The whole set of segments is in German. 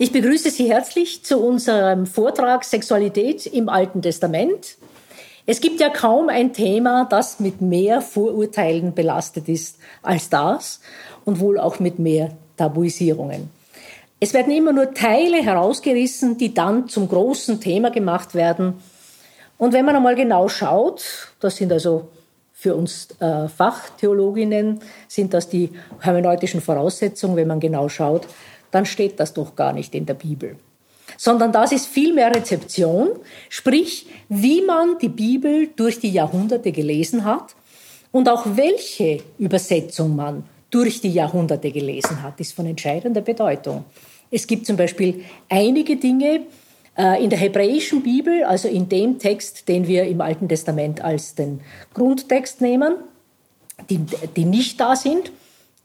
Ich begrüße Sie herzlich zu unserem Vortrag Sexualität im Alten Testament. Es gibt ja kaum ein Thema, das mit mehr Vorurteilen belastet ist als das und wohl auch mit mehr Tabuisierungen. Es werden immer nur Teile herausgerissen, die dann zum großen Thema gemacht werden. Und wenn man einmal genau schaut, das sind also für uns äh, Fachtheologinnen, sind das die hermeneutischen Voraussetzungen, wenn man genau schaut, dann steht das doch gar nicht in der Bibel. Sondern das ist vielmehr Rezeption, sprich, wie man die Bibel durch die Jahrhunderte gelesen hat und auch welche Übersetzung man durch die Jahrhunderte gelesen hat, ist von entscheidender Bedeutung. Es gibt zum Beispiel einige Dinge äh, in der hebräischen Bibel, also in dem Text, den wir im Alten Testament als den Grundtext nehmen, die, die nicht da sind,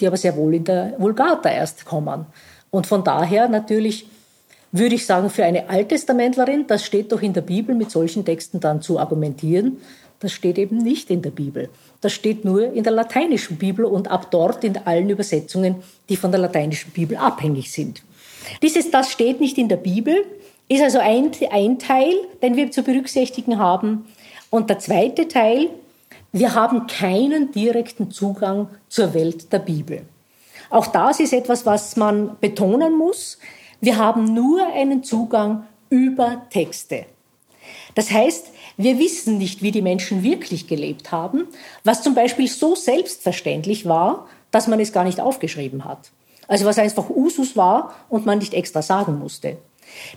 die aber sehr wohl in der Vulgata erst kommen. Und von daher natürlich würde ich sagen, für eine Alttestamentlerin, das steht doch in der Bibel, mit solchen Texten dann zu argumentieren, das steht eben nicht in der Bibel. Das steht nur in der lateinischen Bibel und ab dort in allen Übersetzungen, die von der lateinischen Bibel abhängig sind. Dieses, das steht nicht in der Bibel, ist also ein, ein Teil, den wir zu berücksichtigen haben. Und der zweite Teil, wir haben keinen direkten Zugang zur Welt der Bibel. Auch das ist etwas, was man betonen muss. Wir haben nur einen Zugang über Texte. Das heißt, wir wissen nicht, wie die Menschen wirklich gelebt haben, was zum Beispiel so selbstverständlich war, dass man es gar nicht aufgeschrieben hat. Also was einfach Usus war und man nicht extra sagen musste.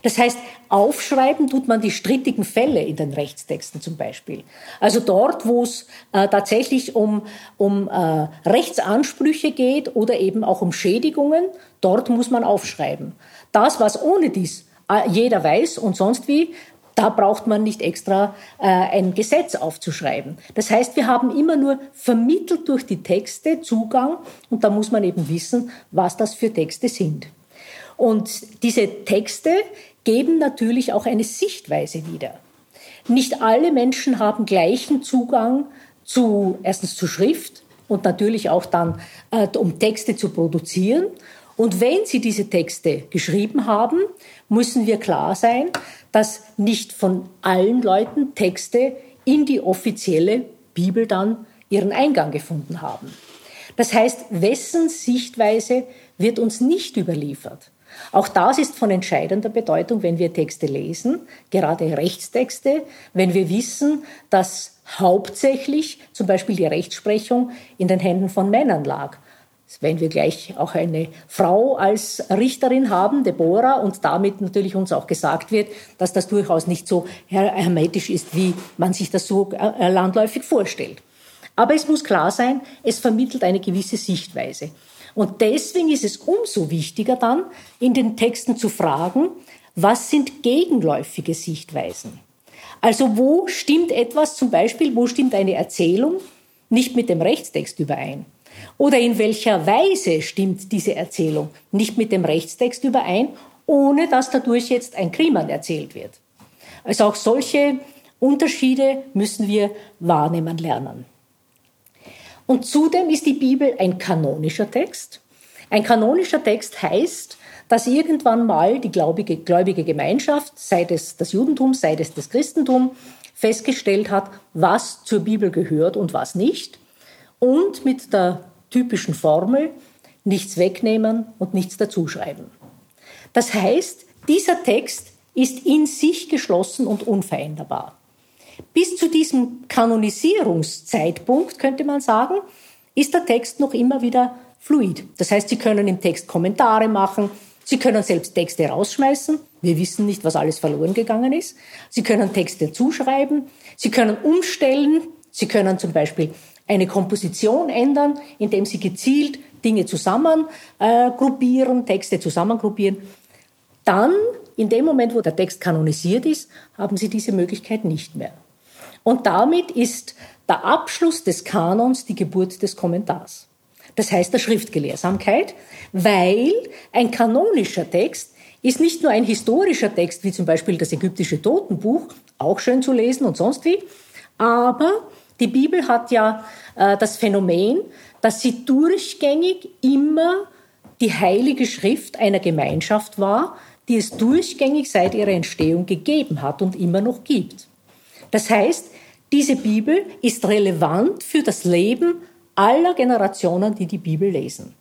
Das heißt, aufschreiben tut man die strittigen Fälle in den Rechtstexten zum Beispiel. Also dort, wo es äh, tatsächlich um, um äh, Rechtsansprüche geht oder eben auch um Schädigungen, dort muss man aufschreiben. Das, was ohne dies äh, jeder weiß und sonst wie, da braucht man nicht extra äh, ein Gesetz aufzuschreiben. Das heißt, wir haben immer nur vermittelt durch die Texte Zugang und da muss man eben wissen, was das für Texte sind. Und diese Texte geben natürlich auch eine Sichtweise wieder. Nicht alle Menschen haben gleichen Zugang zu, erstens zu Schrift und natürlich auch dann, äh, um Texte zu produzieren. Und wenn sie diese Texte geschrieben haben, müssen wir klar sein, dass nicht von allen Leuten Texte in die offizielle Bibel dann ihren Eingang gefunden haben. Das heißt, wessen Sichtweise wird uns nicht überliefert? Auch das ist von entscheidender Bedeutung, wenn wir Texte lesen, gerade Rechtstexte, wenn wir wissen, dass hauptsächlich zum Beispiel die Rechtsprechung in den Händen von Männern lag. Wenn wir gleich auch eine Frau als Richterin haben, Deborah, und damit natürlich uns auch gesagt wird, dass das durchaus nicht so hermetisch ist, wie man sich das so äh, landläufig vorstellt. Aber es muss klar sein, es vermittelt eine gewisse Sichtweise. Und deswegen ist es umso wichtiger dann, in den Texten zu fragen, was sind gegenläufige Sichtweisen? Also wo stimmt etwas zum Beispiel, wo stimmt eine Erzählung nicht mit dem Rechtstext überein? Oder in welcher Weise stimmt diese Erzählung nicht mit dem Rechtstext überein, ohne dass dadurch jetzt ein Kriman erzählt wird? Also auch solche Unterschiede müssen wir wahrnehmen lernen. Und zudem ist die Bibel ein kanonischer Text. Ein kanonischer Text heißt, dass irgendwann mal die gläubige, gläubige Gemeinschaft, sei es das Judentum, sei es das Christentum, festgestellt hat, was zur Bibel gehört und was nicht. Und mit der typischen Formel nichts wegnehmen und nichts dazuschreiben. Das heißt, dieser Text ist in sich geschlossen und unveränderbar. Bis zu diesem Kanonisierungszeitpunkt, könnte man sagen, ist der Text noch immer wieder fluid. Das heißt, Sie können im Text Kommentare machen, Sie können selbst Texte rausschmeißen. Wir wissen nicht, was alles verloren gegangen ist. Sie können Texte zuschreiben. Sie können umstellen. Sie können zum Beispiel eine Komposition ändern, indem Sie gezielt Dinge zusammengruppieren, äh, Texte zusammengruppieren. Dann, in dem Moment, wo der Text kanonisiert ist, haben Sie diese Möglichkeit nicht mehr. Und damit ist der Abschluss des Kanons die Geburt des Kommentars. Das heißt der Schriftgelehrsamkeit, weil ein kanonischer Text ist nicht nur ein historischer Text, wie zum Beispiel das ägyptische Totenbuch, auch schön zu lesen und sonst wie, aber die Bibel hat ja äh, das Phänomen, dass sie durchgängig immer die heilige Schrift einer Gemeinschaft war, die es durchgängig seit ihrer Entstehung gegeben hat und immer noch gibt. Das heißt, diese Bibel ist relevant für das Leben aller Generationen, die die Bibel lesen.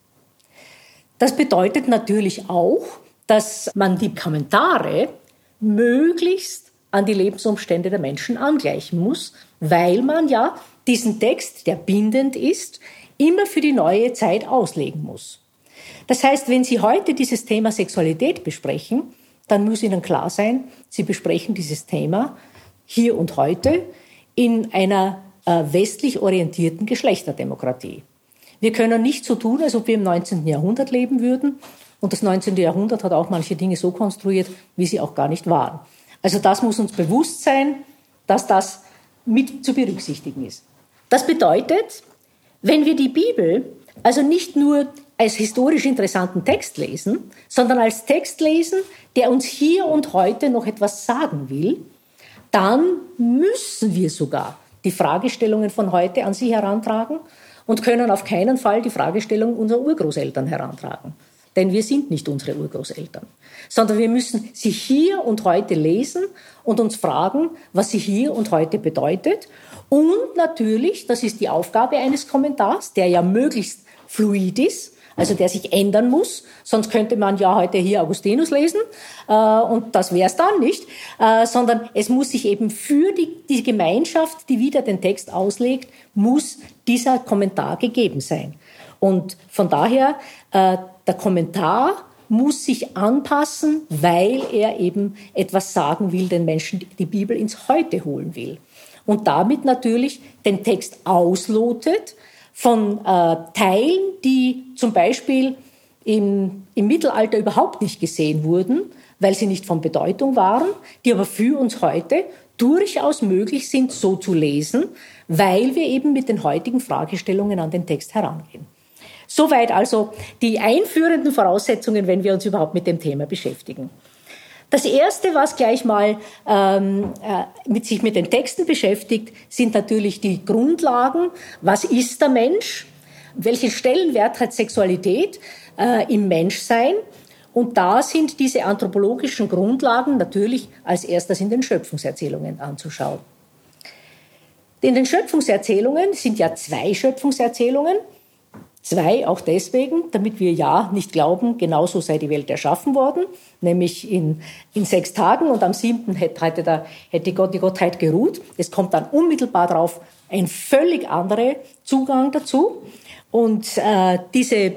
Das bedeutet natürlich auch, dass man die Kommentare möglichst an die Lebensumstände der Menschen angleichen muss, weil man ja diesen Text, der bindend ist, immer für die neue Zeit auslegen muss. Das heißt, wenn Sie heute dieses Thema Sexualität besprechen, dann muss Ihnen klar sein, Sie besprechen dieses Thema hier und heute in einer äh, westlich orientierten Geschlechterdemokratie. Wir können nicht so tun, als ob wir im 19. Jahrhundert leben würden. Und das 19. Jahrhundert hat auch manche Dinge so konstruiert, wie sie auch gar nicht waren. Also das muss uns bewusst sein, dass das mit zu berücksichtigen ist. Das bedeutet, wenn wir die Bibel also nicht nur als historisch interessanten Text lesen, sondern als Text lesen, der uns hier und heute noch etwas sagen will, dann müssen wir sogar die Fragestellungen von heute an sie herantragen und können auf keinen Fall die Fragestellung unserer Urgroßeltern herantragen. Denn wir sind nicht unsere Urgroßeltern, sondern wir müssen sie hier und heute lesen und uns fragen, was sie hier und heute bedeutet. Und natürlich, das ist die Aufgabe eines Kommentars, der ja möglichst fluid ist, also der sich ändern muss. Sonst könnte man ja heute hier Augustinus lesen äh, und das wäre es dann nicht, äh, sondern es muss sich eben für die, die Gemeinschaft, die wieder den Text auslegt, muss dieser Kommentar gegeben sein. Und von daher, äh, der Kommentar muss sich anpassen, weil er eben etwas sagen will, den Menschen die Bibel ins Heute holen will. Und damit natürlich den Text auslotet, von äh, Teilen, die zum Beispiel im, im Mittelalter überhaupt nicht gesehen wurden, weil sie nicht von Bedeutung waren, die aber für uns heute durchaus möglich sind, so zu lesen, weil wir eben mit den heutigen Fragestellungen an den Text herangehen. Soweit also die einführenden Voraussetzungen, wenn wir uns überhaupt mit dem Thema beschäftigen. Das Erste, was gleich mal ähm, äh, mit sich mit den Texten beschäftigt, sind natürlich die Grundlagen. Was ist der Mensch? Welchen Stellenwert hat Sexualität äh, im Menschsein? Und da sind diese anthropologischen Grundlagen natürlich als erstes in den Schöpfungserzählungen anzuschauen. In den Schöpfungserzählungen sind ja zwei Schöpfungserzählungen. Zwei auch deswegen, damit wir ja nicht glauben, genauso sei die Welt erschaffen worden, nämlich in, in sechs Tagen und am siebten hätte, der, hätte Gott die Gottheit geruht. Es kommt dann unmittelbar darauf ein völlig anderer Zugang dazu. Und äh, diese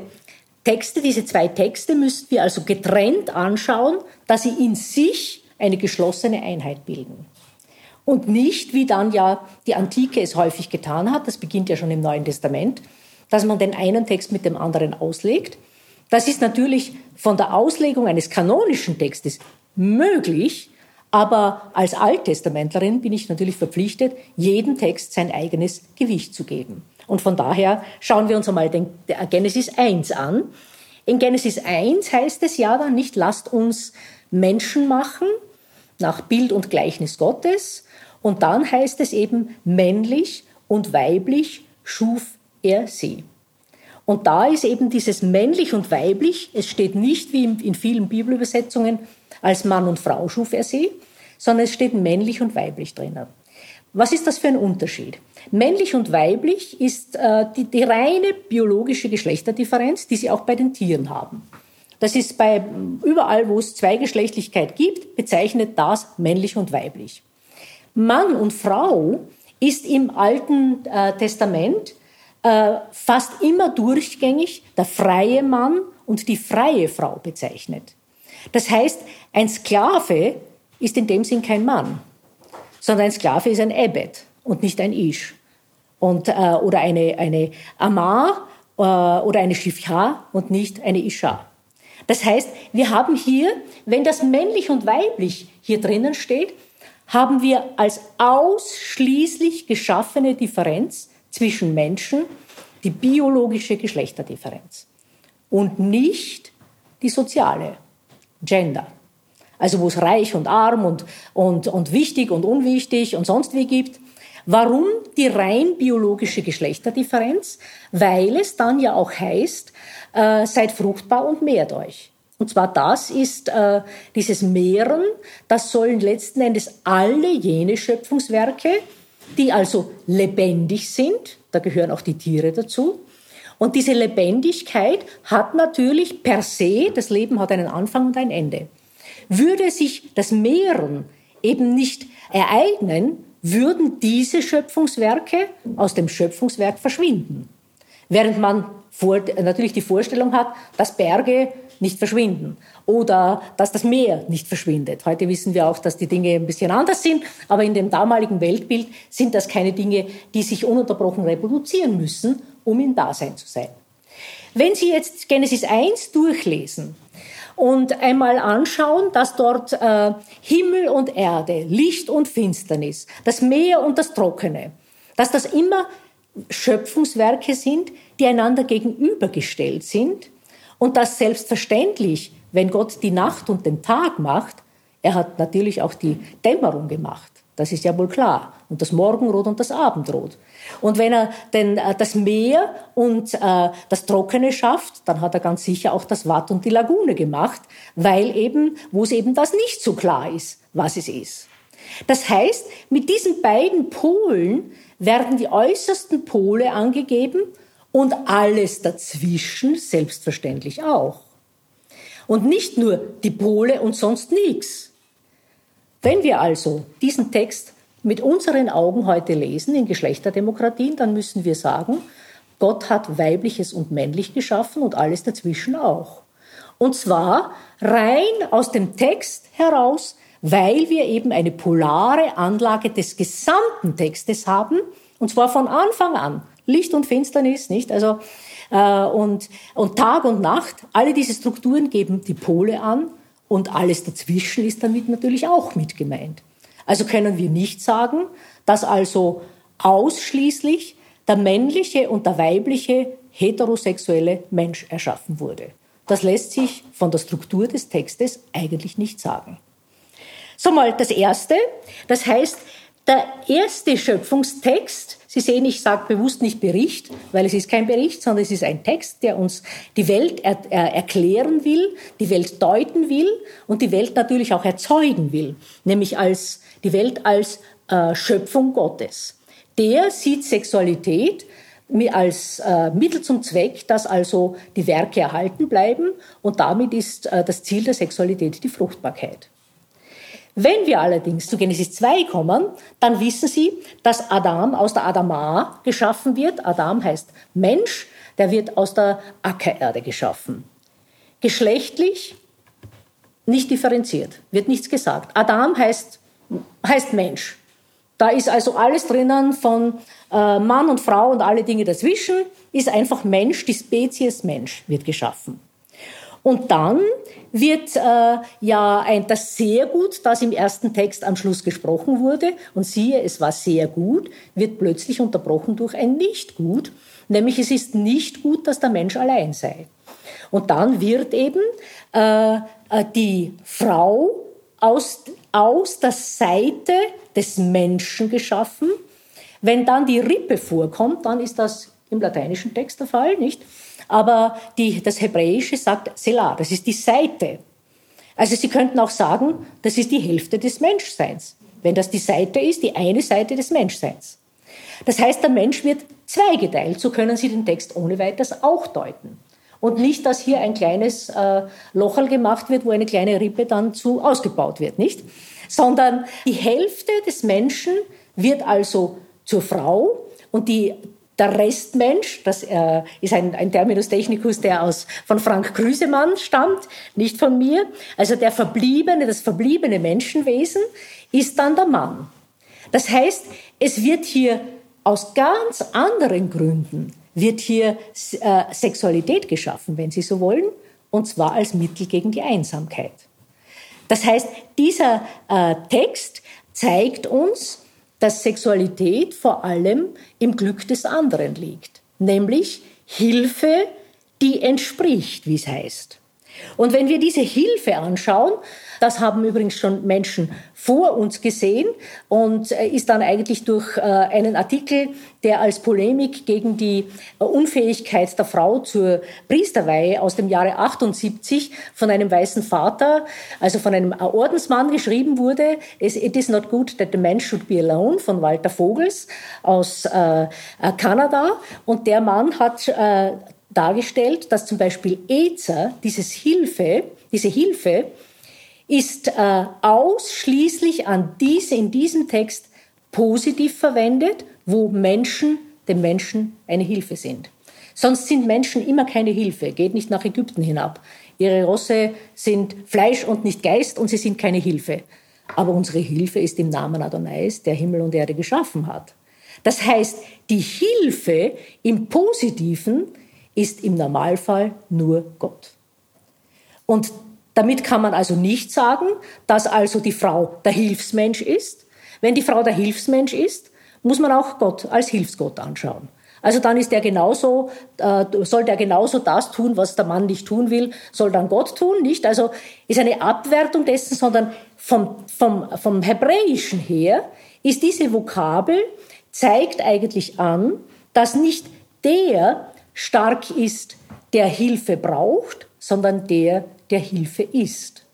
Texte, diese zwei Texte müssten wir also getrennt anschauen, dass sie in sich eine geschlossene Einheit bilden. Und nicht, wie dann ja die Antike es häufig getan hat, das beginnt ja schon im Neuen Testament, dass man den einen Text mit dem anderen auslegt. Das ist natürlich von der Auslegung eines kanonischen Textes möglich, aber als Alttestamentlerin bin ich natürlich verpflichtet, jedem Text sein eigenes Gewicht zu geben. Und von daher schauen wir uns einmal den Genesis 1 an. In Genesis 1 heißt es ja dann nicht, lasst uns Menschen machen nach Bild und Gleichnis Gottes. Und dann heißt es eben, männlich und weiblich schuf er sie. Und da ist eben dieses männlich und weiblich, es steht nicht wie in vielen Bibelübersetzungen als Mann und Frau schuf er sie, sondern es steht männlich und weiblich drinnen. Was ist das für ein Unterschied? Männlich und weiblich ist äh, die, die reine biologische Geschlechterdifferenz, die sie auch bei den Tieren haben. Das ist bei überall, wo es Zweigeschlechtlichkeit gibt, bezeichnet das männlich und weiblich. Mann und Frau ist im Alten äh, Testament äh, fast immer durchgängig der freie Mann und die freie Frau bezeichnet. Das heißt, ein Sklave ist in dem Sinn kein Mann, sondern ein Sklave ist ein Ebed und nicht ein Ish. Und, äh, oder eine, eine Amar äh, oder eine Shifha und nicht eine Isha. Das heißt, wir haben hier, wenn das männlich und weiblich hier drinnen steht, haben wir als ausschließlich geschaffene Differenz zwischen Menschen die biologische Geschlechterdifferenz und nicht die soziale Gender. Also wo es reich und arm und, und, und wichtig und unwichtig und sonst wie gibt. Warum die rein biologische Geschlechterdifferenz? Weil es dann ja auch heißt, äh, seid fruchtbar und mehrt euch. Und zwar das ist äh, dieses Mehren, das sollen letzten Endes alle jene Schöpfungswerke, die also lebendig sind, da gehören auch die Tiere dazu, und diese Lebendigkeit hat natürlich per se, das Leben hat einen Anfang und ein Ende. Würde sich das Mehren eben nicht ereignen, würden diese Schöpfungswerke aus dem Schöpfungswerk verschwinden. Während man vor, natürlich die Vorstellung hat, dass Berge nicht verschwinden oder dass das Meer nicht verschwindet. Heute wissen wir auch, dass die Dinge ein bisschen anders sind, aber in dem damaligen Weltbild sind das keine Dinge, die sich ununterbrochen reproduzieren müssen, um im Dasein zu sein. Wenn Sie jetzt Genesis 1 durchlesen und einmal anschauen, dass dort äh, Himmel und Erde, Licht und Finsternis, das Meer und das Trockene, dass das immer Schöpfungswerke sind, die einander gegenübergestellt sind und dass selbstverständlich, wenn Gott die Nacht und den Tag macht, er hat natürlich auch die Dämmerung gemacht. Das ist ja wohl klar. Und das Morgenrot und das Abendrot. Und wenn er denn äh, das Meer und äh, das Trockene schafft, dann hat er ganz sicher auch das Watt und die Lagune gemacht, weil eben, wo es eben das nicht so klar ist, was es ist. Das heißt, mit diesen beiden Polen werden die äußersten Pole angegeben und alles dazwischen selbstverständlich auch. Und nicht nur die Pole und sonst nichts. Wenn wir also diesen Text mit unseren Augen heute lesen in Geschlechterdemokratien, dann müssen wir sagen, Gott hat weibliches und männlich geschaffen und alles dazwischen auch. Und zwar rein aus dem Text heraus, weil wir eben eine polare Anlage des gesamten Textes haben, und zwar von Anfang an. Licht und Finsternis, nicht? Also, äh, und, und Tag und Nacht, alle diese Strukturen geben die Pole an und alles dazwischen ist damit natürlich auch mit gemeint. Also können wir nicht sagen, dass also ausschließlich der männliche und der weibliche heterosexuelle Mensch erschaffen wurde. Das lässt sich von der Struktur des Textes eigentlich nicht sagen. So mal das Erste. Das heißt, der erste Schöpfungstext, Sie sehen, ich sage bewusst nicht Bericht, weil es ist kein Bericht, sondern es ist ein Text, der uns die Welt er, er erklären will, die Welt deuten will und die Welt natürlich auch erzeugen will, nämlich als die Welt als äh, Schöpfung Gottes. Der sieht Sexualität als äh, Mittel zum Zweck, dass also die Werke erhalten bleiben und damit ist äh, das Ziel der Sexualität die Fruchtbarkeit. Wenn wir allerdings zu Genesis 2 kommen, dann wissen Sie, dass Adam aus der Adama geschaffen wird. Adam heißt Mensch, der wird aus der Ackererde geschaffen. Geschlechtlich nicht differenziert, wird nichts gesagt. Adam heißt heißt Mensch. Da ist also alles drinnen von äh, Mann und Frau und alle Dinge dazwischen, ist einfach Mensch, die Spezies Mensch wird geschaffen. Und dann wird äh, ja ein, das sehr gut, das im ersten Text am Schluss gesprochen wurde, und siehe, es war sehr gut, wird plötzlich unterbrochen durch ein nicht gut, nämlich es ist nicht gut, dass der Mensch allein sei. Und dann wird eben äh, äh die Frau aus aus der Seite des Menschen geschaffen. Wenn dann die Rippe vorkommt, dann ist das im lateinischen Text der Fall, nicht? Aber die, das Hebräische sagt Selah, das ist die Seite. Also Sie könnten auch sagen, das ist die Hälfte des Menschseins. Wenn das die Seite ist, die eine Seite des Menschseins. Das heißt, der Mensch wird zweigeteilt, so können Sie den Text ohne weiteres auch deuten. Und nicht, dass hier ein kleines äh, Locherl gemacht wird, wo eine kleine Rippe dann zu ausgebaut wird, nicht? Sondern die Hälfte des Menschen wird also zur Frau und die, der Restmensch, das äh, ist ein, ein Terminus technicus, der aus, von Frank Grüsemann stammt, nicht von mir. Also der verbliebene, das verbliebene Menschenwesen ist dann der Mann. Das heißt, es wird hier aus ganz anderen Gründen wird hier äh, Sexualität geschaffen, wenn Sie so wollen, und zwar als Mittel gegen die Einsamkeit. Das heißt, dieser äh, Text zeigt uns, dass Sexualität vor allem im Glück des anderen liegt, nämlich Hilfe, die entspricht, wie es heißt. Und wenn wir diese Hilfe anschauen, das haben übrigens schon Menschen vor uns gesehen und äh, ist dann eigentlich durch äh, einen Artikel, der als Polemik gegen die äh, Unfähigkeit der Frau zur Priesterweihe aus dem Jahre 78 von einem weißen Vater, also von einem Ordensmann geschrieben wurde, It is not good that the man should be alone von Walter Vogels aus Kanada. Und der Mann hat dargestellt, dass zum Beispiel EZA, dieses Hilfe, diese Hilfe, ist äh, ausschließlich an diese, in diesem Text positiv verwendet, wo Menschen dem Menschen eine Hilfe sind. Sonst sind Menschen immer keine Hilfe. Geht nicht nach Ägypten hinab. Ihre Rosse sind Fleisch und nicht Geist und sie sind keine Hilfe. Aber unsere Hilfe ist im Namen Adonais, der Himmel und Erde geschaffen hat. Das heißt, die Hilfe im Positiven ist im Normalfall nur Gott. Und damit kann man also nicht sagen, dass also die Frau der Hilfsmensch ist. Wenn die Frau der Hilfsmensch ist, muss man auch Gott als Hilfsgott anschauen. Also dann ist er genauso, äh, soll der genauso das tun, was der Mann nicht tun will, soll dann Gott tun, nicht? Also ist eine Abwertung dessen, sondern vom, vom, vom Hebräischen her ist diese Vokabel, zeigt eigentlich an, dass nicht der stark ist, der Hilfe braucht, sondern der, der Hilfe ist.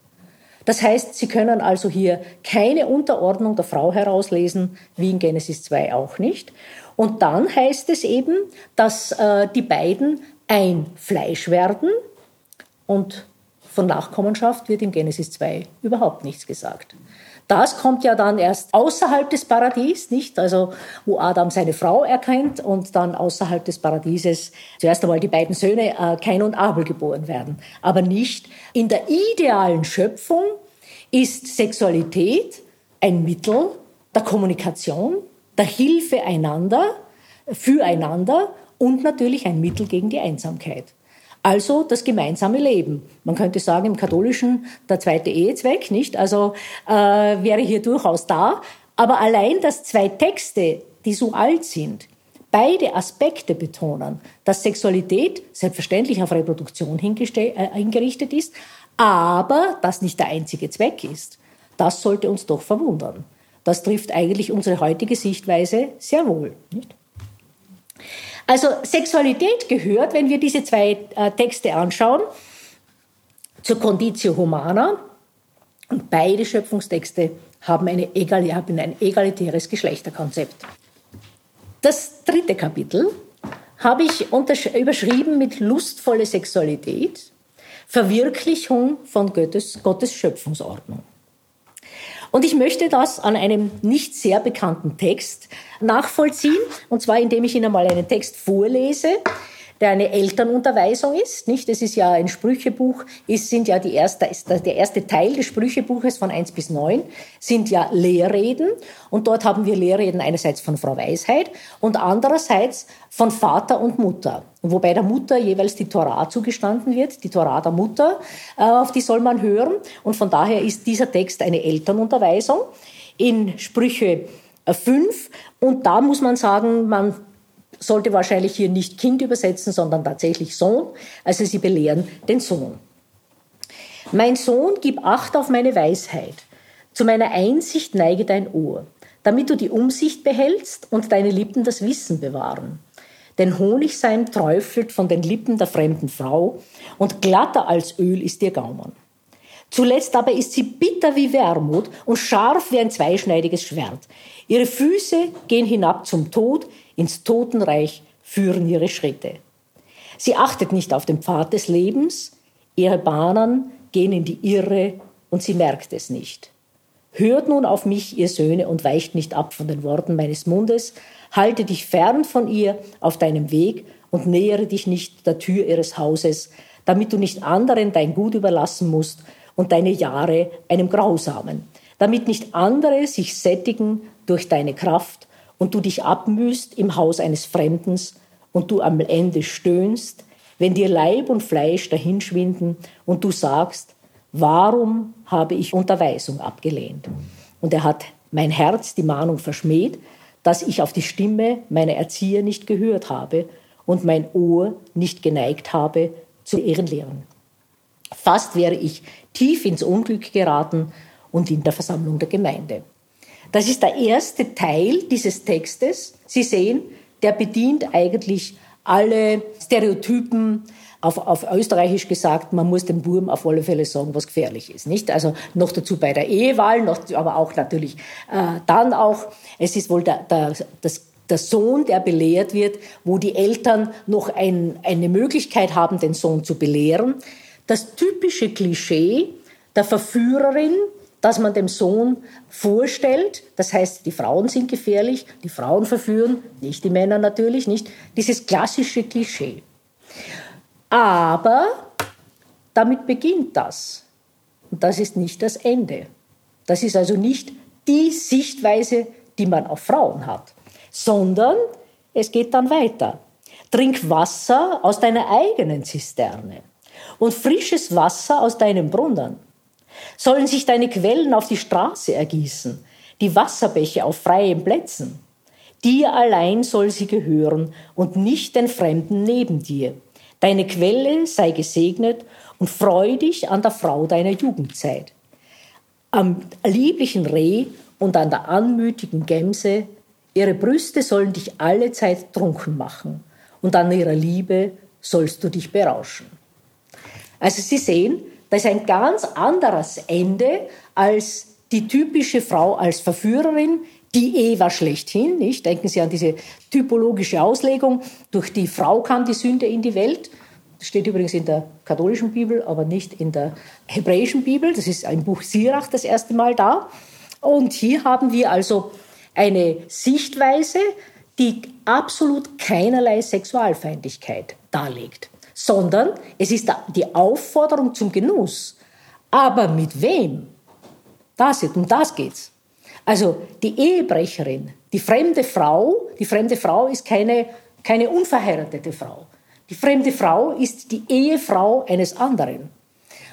Das heißt, Sie können also hier keine Unterordnung der Frau herauslesen, wie in Genesis 2 auch nicht. Und dann heißt es eben, dass äh, die beiden ein Fleisch werden und von Nachkommenschaft wird in Genesis 2 überhaupt nichts gesagt. Das kommt ja dann erst außerhalb des Paradies, nicht? Also, wo Adam seine Frau erkennt und dann außerhalb des Paradieses zuerst einmal die beiden Söhne äh, Kain und Abel geboren werden. Aber nicht in der idealen Schöpfung ist Sexualität ein Mittel der Kommunikation, der Hilfe einander, füreinander und natürlich ein Mittel gegen die Einsamkeit. Also das gemeinsame Leben. Man könnte sagen, im katholischen der zweite Ehezweck, nicht? Also äh, wäre hier durchaus da. Aber allein, dass zwei Texte, die so alt sind, beide Aspekte betonen, dass Sexualität selbstverständlich auf Reproduktion äh, hingerichtet ist, aber das nicht der einzige Zweck ist, das sollte uns doch verwundern. Das trifft eigentlich unsere heutige Sichtweise sehr wohl. Nicht? Also Sexualität gehört, wenn wir diese zwei äh, Texte anschauen, zur Conditio Humana. Und beide Schöpfungstexte haben, eine egal, haben ein egalitäres Geschlechterkonzept. Das dritte Kapitel habe ich überschrieben mit lustvolle Sexualität, Verwirklichung von Gottes, Gottes Schöpfungsordnung. Und ich möchte das an einem nicht sehr bekannten Text nachvollziehen, und zwar indem ich Ihnen mal einen Text vorlese, der eine Elternunterweisung ist. Nicht? Das ist ja ein Sprüchebuch, ist, sind ja die erste, der erste Teil des Sprüchebuches von 1 bis 9 sind ja Lehrreden. Und dort haben wir Lehrreden einerseits von Frau Weisheit und andererseits von Vater und Mutter. Wobei der Mutter jeweils die Torah zugestanden wird, die Torah der Mutter, äh, auf die soll man hören. Und von daher ist dieser Text eine Elternunterweisung in Sprüche 5. Äh, und da muss man sagen, man sollte wahrscheinlich hier nicht Kind übersetzen, sondern tatsächlich Sohn. Also sie belehren den Sohn. Mein Sohn, gib Acht auf meine Weisheit. Zu meiner Einsicht neige dein Ohr, damit du die Umsicht behältst und deine Lippen das Wissen bewahren. Denn Honigseim träufelt von den Lippen der fremden Frau und glatter als Öl ist ihr Gaumen. Zuletzt aber ist sie bitter wie Wermut und scharf wie ein zweischneidiges Schwert. Ihre Füße gehen hinab zum Tod, ins Totenreich führen ihre Schritte. Sie achtet nicht auf den Pfad des Lebens, ihre Bahnen gehen in die Irre und sie merkt es nicht. Hört nun auf mich, ihr Söhne, und weicht nicht ab von den Worten meines Mundes, halte dich fern von ihr auf deinem Weg und nähere dich nicht der Tür ihres Hauses, damit du nicht anderen dein Gut überlassen musst und deine Jahre einem Grausamen, damit nicht andere sich sättigen durch deine Kraft und du dich abmühst im Haus eines Fremdens und du am Ende stöhnst, wenn dir Leib und Fleisch dahinschwinden und du sagst, warum habe ich Unterweisung abgelehnt? Und er hat mein Herz die Mahnung verschmäht, dass ich auf die Stimme meiner Erzieher nicht gehört habe und mein Ohr nicht geneigt habe zu ihren Lehren. Fast wäre ich tief ins Unglück geraten und in der Versammlung der Gemeinde. Das ist der erste Teil dieses Textes. Sie sehen, der bedient eigentlich alle Stereotypen, auf, auf Österreichisch gesagt, man muss dem Wurm auf alle Fälle sagen, was gefährlich ist, nicht? Also noch dazu bei der Ehewahl, noch, aber auch natürlich äh, dann auch, es ist wohl der, der, das der Sohn, der belehrt wird, wo die Eltern noch ein, eine Möglichkeit haben, den Sohn zu belehren. Das typische Klischee der Verführerin, das man dem Sohn vorstellt, das heißt, die Frauen sind gefährlich, die Frauen verführen, nicht die Männer natürlich, nicht dieses klassische Klischee. Aber damit beginnt das. Und das ist nicht das Ende. Das ist also nicht die Sichtweise, die man auf Frauen hat sondern es geht dann weiter. Trink Wasser aus deiner eigenen Zisterne und frisches Wasser aus deinem Brunnen. Sollen sich deine Quellen auf die Straße ergießen, die Wasserbäche auf freien Plätzen? Dir allein soll sie gehören und nicht den Fremden neben dir. Deine Quelle sei gesegnet und freu dich an der Frau deiner Jugendzeit. Am lieblichen Reh und an der anmütigen Gemse Ihre Brüste sollen dich alle Zeit trunken machen und an ihrer Liebe sollst du dich berauschen. Also Sie sehen, das ist ein ganz anderes Ende als die typische Frau als Verführerin, die Eva schlechthin, nicht? Denken Sie an diese typologische Auslegung, durch die Frau kam die Sünde in die Welt. Das steht übrigens in der katholischen Bibel, aber nicht in der hebräischen Bibel. Das ist ein Buch Sirach das erste Mal da. Und hier haben wir also eine Sichtweise, die absolut keinerlei Sexualfeindlichkeit darlegt, sondern es ist die Aufforderung zum Genuss. Aber mit wem? Das, um das geht's. Also die Ehebrecherin, die fremde Frau, die fremde Frau ist keine, keine unverheiratete Frau. Die fremde Frau ist die Ehefrau eines anderen.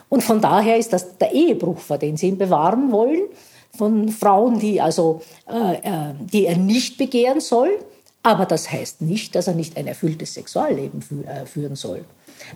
Und von daher ist das der Ehebruch, vor dem sie ihn bewahren wollen von Frauen, die, also, äh, äh, die er nicht begehren soll. Aber das heißt nicht, dass er nicht ein erfülltes Sexualleben fü äh, führen soll.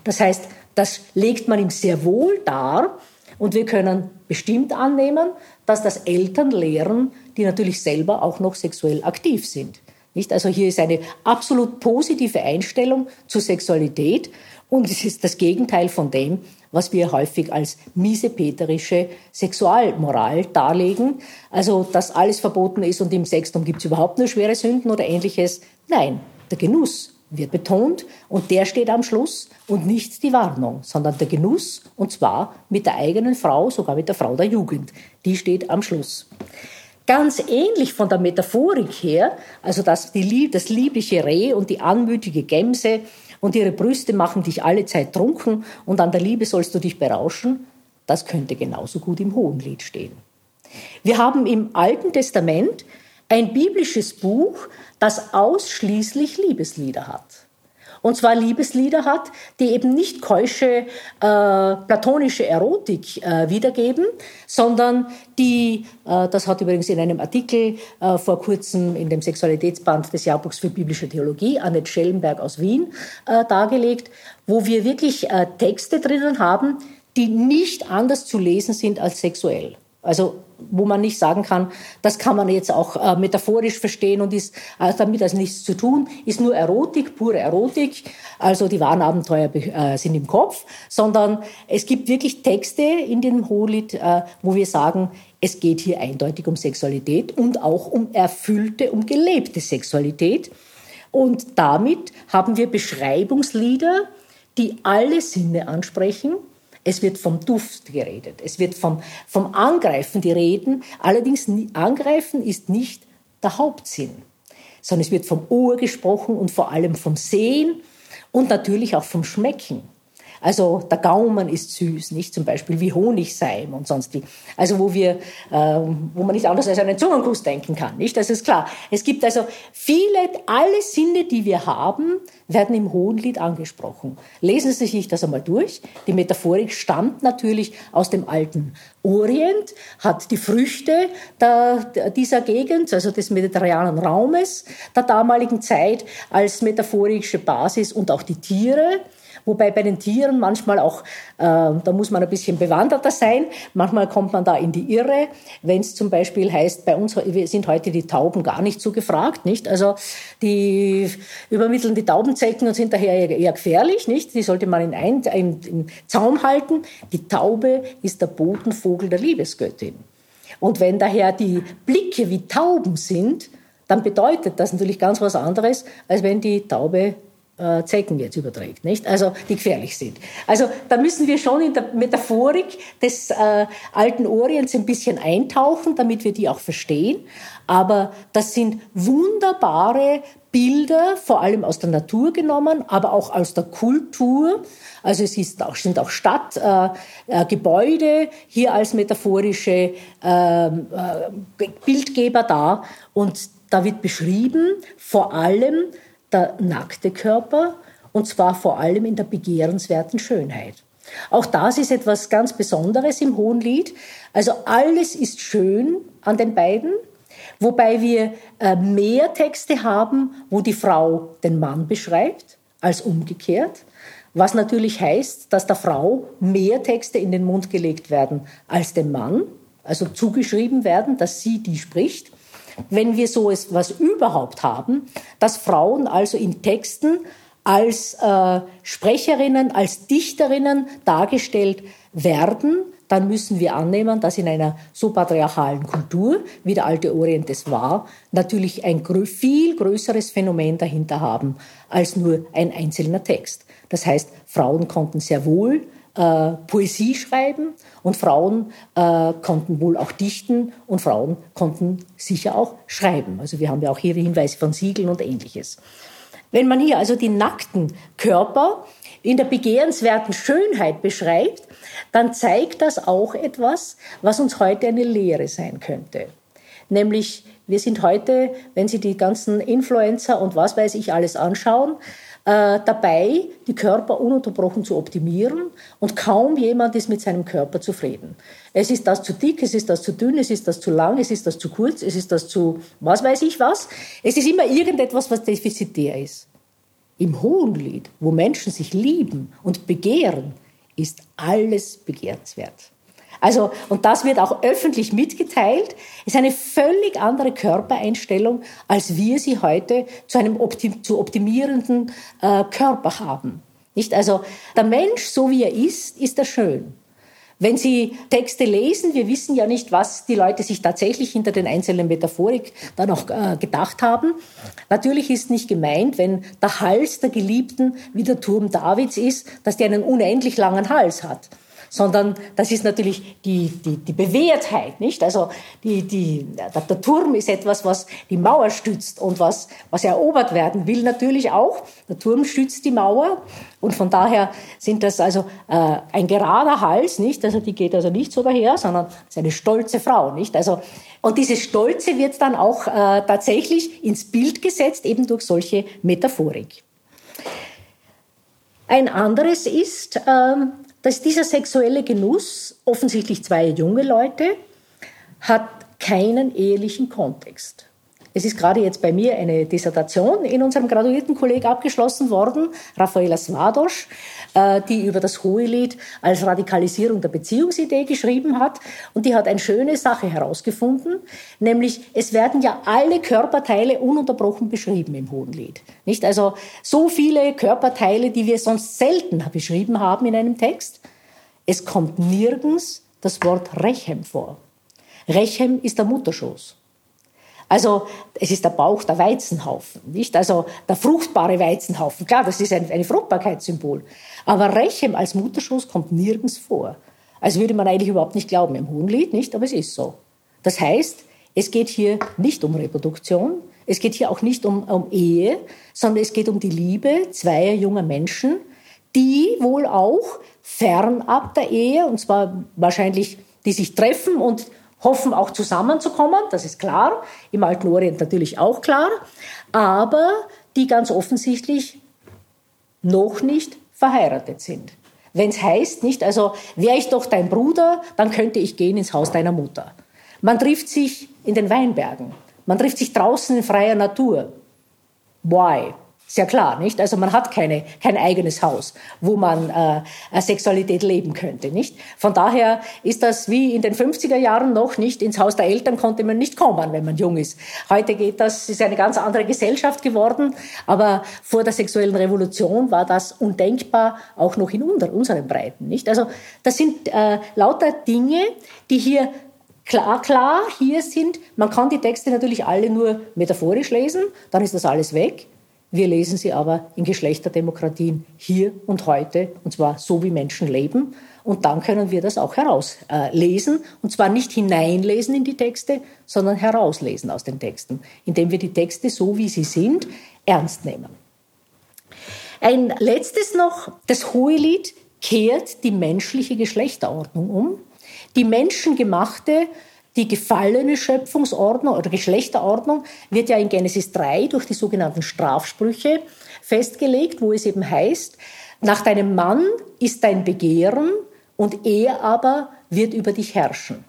Das heißt, das legt man ihm sehr wohl dar. Und wir können bestimmt annehmen, dass das Eltern lehren, die natürlich selber auch noch sexuell aktiv sind. Nicht? Also hier ist eine absolut positive Einstellung zur Sexualität und es ist das Gegenteil von dem, was wir häufig als miesepeterische Sexualmoral darlegen. Also, dass alles verboten ist und im Sextum gibt es überhaupt nur schwere Sünden oder ähnliches. Nein, der Genuss wird betont und der steht am Schluss und nicht die Warnung, sondern der Genuss und zwar mit der eigenen Frau, sogar mit der Frau der Jugend. Die steht am Schluss. Ganz ähnlich von der Metaphorik her, also dass die, das liebliche Reh und die anmütige Gemse und ihre Brüste machen dich alle Zeit trunken und an der Liebe sollst du dich berauschen, das könnte genauso gut im Hohenlied stehen. Wir haben im Alten Testament ein biblisches Buch, das ausschließlich Liebeslieder hat. Und zwar Liebeslieder hat, die eben nicht keusche äh, platonische Erotik äh, wiedergeben, sondern die, äh, das hat übrigens in einem Artikel äh, vor kurzem in dem Sexualitätsband des Jahrbuchs für biblische Theologie, Annette Schellenberg aus Wien, äh, dargelegt, wo wir wirklich äh, Texte drinnen haben, die nicht anders zu lesen sind als sexuell. Also wo man nicht sagen kann, das kann man jetzt auch äh, metaphorisch verstehen und ist äh, damit also nichts zu tun, ist nur Erotik, pure Erotik, also die wahren Abenteuer äh, sind im Kopf, sondern es gibt wirklich Texte in dem Hohelied, äh, wo wir sagen, es geht hier eindeutig um Sexualität und auch um erfüllte, um gelebte Sexualität. Und damit haben wir Beschreibungslieder, die alle Sinne ansprechen, es wird vom Duft geredet. Es wird vom, vom Angreifen die Reden. Allerdings Angreifen ist nicht der Hauptsinn, sondern es wird vom Ohr gesprochen und vor allem vom Sehen und natürlich auch vom Schmecken. Also der Gaumen ist süß, nicht zum Beispiel wie Honigseim und sonst wie. Also wo wir, äh, wo man nicht anders als einen Zungenkuss denken kann, nicht? Das ist klar. Es gibt also viele, alle Sinne, die wir haben, werden im Hohenlied angesprochen. Lesen Sie sich das einmal durch. Die Metaphorik stammt natürlich aus dem alten Orient, hat die Früchte der, dieser Gegend, also des mediterranen Raumes der damaligen Zeit als metaphorische Basis und auch die Tiere Wobei bei den Tieren manchmal auch, äh, da muss man ein bisschen bewanderter sein, manchmal kommt man da in die Irre, wenn es zum Beispiel heißt, bei uns sind heute die Tauben gar nicht so gefragt, nicht? Also die übermitteln die Taubenzecken und sind daher eher, gefährlich, nicht? Die sollte man in, ein, in, in Zaum halten. Die Taube ist der Botenvogel der Liebesgöttin. Und wenn daher die Blicke wie Tauben sind, dann bedeutet das natürlich ganz was anderes, als wenn die Taube äh, Zecken jetzt überträgt, nicht? Also die gefährlich sind. Also da müssen wir schon in der Metaphorik des äh, alten Orients ein bisschen eintauchen, damit wir die auch verstehen. Aber das sind wunderbare Bilder, vor allem aus der Natur genommen, aber auch aus der Kultur. Also es ist auch, sind auch Stadtgebäude äh, äh, hier als metaphorische ähm, äh, Bildgeber da. Und da wird beschrieben, vor allem der nackte Körper, und zwar vor allem in der begehrenswerten Schönheit. Auch das ist etwas ganz Besonderes im Hohenlied. Also alles ist schön an den beiden, wobei wir äh, mehr Texte haben, wo die Frau den Mann beschreibt, als umgekehrt. Was natürlich heißt, dass der Frau mehr Texte in den Mund gelegt werden als dem Mann, also zugeschrieben werden, dass sie die spricht wenn wir so etwas überhaupt haben, dass Frauen also in Texten als äh, Sprecherinnen, als Dichterinnen dargestellt werden, dann müssen wir annehmen, dass in einer so patriarchalen Kultur, wie der alte Orient es war, natürlich ein viel größeres Phänomen dahinter haben als nur ein einzelner Text. Das heißt, Frauen konnten sehr wohl äh, Poesie schreiben und Frauen äh, konnten wohl auch dichten und Frauen konnten sicher auch schreiben. Also wir haben ja auch hier Hinweise von Siegeln und ähnliches. Wenn man hier also die nackten Körper in der begehrenswerten Schönheit beschreibt, dann zeigt das auch etwas, was uns heute eine Lehre sein könnte. Nämlich, wir sind heute, wenn Sie die ganzen Influencer und was weiß ich alles anschauen, äh, dabei, die Körper ununterbrochen zu optimieren und kaum jemand ist mit seinem Körper zufrieden. Es ist das zu dick, es ist das zu dünn, es ist das zu lang, es ist das zu kurz, es ist das zu was weiß ich was. Es ist immer irgendetwas, was defizitär ist. Im Hohenlied, wo Menschen sich lieben und begehren, ist alles begehrenswert. Also, und das wird auch öffentlich mitgeteilt, ist eine völlig andere Körpereinstellung, als wir sie heute zu einem optim zu optimierenden äh, Körper haben. Nicht? Also, der Mensch, so wie er ist, ist er schön. Wenn Sie Texte lesen, wir wissen ja nicht, was die Leute sich tatsächlich hinter den einzelnen Metaphorik dann auch äh, gedacht haben. Natürlich ist nicht gemeint, wenn der Hals der Geliebten wie der Turm Davids ist, dass der einen unendlich langen Hals hat sondern das ist natürlich die, die, die Bewährtheit, nicht? Also die, die, der, der Turm ist etwas, was die Mauer stützt und was, was erobert werden will natürlich auch. Der Turm stützt die Mauer und von daher sind das also äh, ein gerader Hals, nicht? Also die geht also nicht so daher, sondern ist eine stolze Frau, nicht? Also und dieses Stolze wird dann auch äh, tatsächlich ins Bild gesetzt, eben durch solche Metaphorik. Ein anderes ist, ähm, dass dieser sexuelle Genuss, offensichtlich zwei junge Leute, hat keinen ehelichen Kontext. Es ist gerade jetzt bei mir eine Dissertation in unserem Graduiertenkolleg abgeschlossen worden, Raffaela Svadosch, äh, die über das Hohelied als Radikalisierung der Beziehungsidee geschrieben hat. Und die hat eine schöne Sache herausgefunden, nämlich es werden ja alle Körperteile ununterbrochen beschrieben im Hohenlied. Nicht? Also so viele Körperteile, die wir sonst selten beschrieben haben in einem Text. Es kommt nirgends das Wort Rechem vor. Rechem ist der Mutterschoß. Also es ist der Bauch der Weizenhaufen, nicht? Also der fruchtbare Weizenhaufen. Klar, das ist ein, ein Fruchtbarkeitssymbol. Aber Rechem als Mutterschoß kommt nirgends vor. Also würde man eigentlich überhaupt nicht glauben im Hohenlied, nicht? Aber es ist so. Das heißt, es geht hier nicht um Reproduktion, es geht hier auch nicht um, um Ehe, sondern es geht um die Liebe zweier junger Menschen, die wohl auch fernab der Ehe, und zwar wahrscheinlich, die sich treffen und hoffen auch zusammenzukommen, das ist klar, im alten Orient natürlich auch klar, aber die ganz offensichtlich noch nicht verheiratet sind. Wenn es heißt, nicht, also wäre ich doch dein Bruder, dann könnte ich gehen ins Haus deiner Mutter. Man trifft sich in den Weinbergen, man trifft sich draußen in freier Natur. Why? Sehr klar, nicht? Also man hat keine, kein eigenes Haus, wo man äh, Sexualität leben könnte, nicht? Von daher ist das wie in den 50er Jahren noch nicht. Ins Haus der Eltern konnte man nicht kommen, wenn man jung ist. Heute geht das, ist eine ganz andere Gesellschaft geworden. Aber vor der sexuellen Revolution war das undenkbar, auch noch in unter, unseren Breiten, nicht? Also das sind äh, lauter Dinge, die hier klar, klar hier sind. Man kann die Texte natürlich alle nur metaphorisch lesen, dann ist das alles weg. Wir lesen sie aber in Geschlechterdemokratien hier und heute, und zwar so, wie Menschen leben. Und dann können wir das auch herauslesen, und zwar nicht hineinlesen in die Texte, sondern herauslesen aus den Texten, indem wir die Texte so, wie sie sind, ernst nehmen. Ein letztes noch, das Hohelied kehrt die menschliche Geschlechterordnung um. Die menschengemachte die gefallene Schöpfungsordnung oder Geschlechterordnung wird ja in Genesis 3 durch die sogenannten Strafsprüche festgelegt, wo es eben heißt, nach deinem Mann ist dein Begehren und er aber wird über dich herrschen.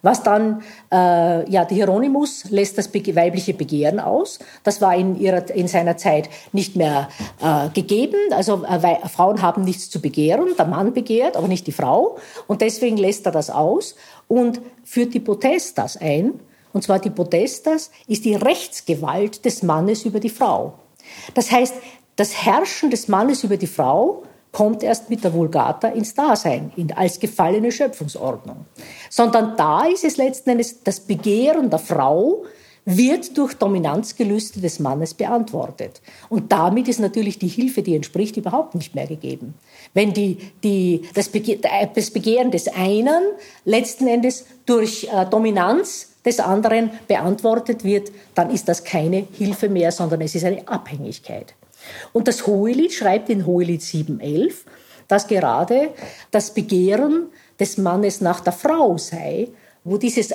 Was dann, äh, ja, der Hieronymus lässt das weibliche Begehren aus. Das war in, ihrer, in seiner Zeit nicht mehr äh, gegeben. Also äh, Frauen haben nichts zu begehren. Der Mann begehrt, aber nicht die Frau. Und deswegen lässt er das aus und führt die Potestas ein. Und zwar die Potestas ist die Rechtsgewalt des Mannes über die Frau. Das heißt, das Herrschen des Mannes über die Frau kommt erst mit der Vulgata ins Dasein, in, als gefallene Schöpfungsordnung. Sondern da ist es letzten Endes, das Begehren der Frau wird durch Dominanzgelüste des Mannes beantwortet. Und damit ist natürlich die Hilfe, die entspricht, überhaupt nicht mehr gegeben. Wenn die, die, das, Bege das Begehren des einen letzten Endes durch äh, Dominanz des anderen beantwortet wird, dann ist das keine Hilfe mehr, sondern es ist eine Abhängigkeit. Und das Hohelied schreibt in Hohelied 7.11, dass gerade das Begehren des Mannes nach der Frau sei, wo dieses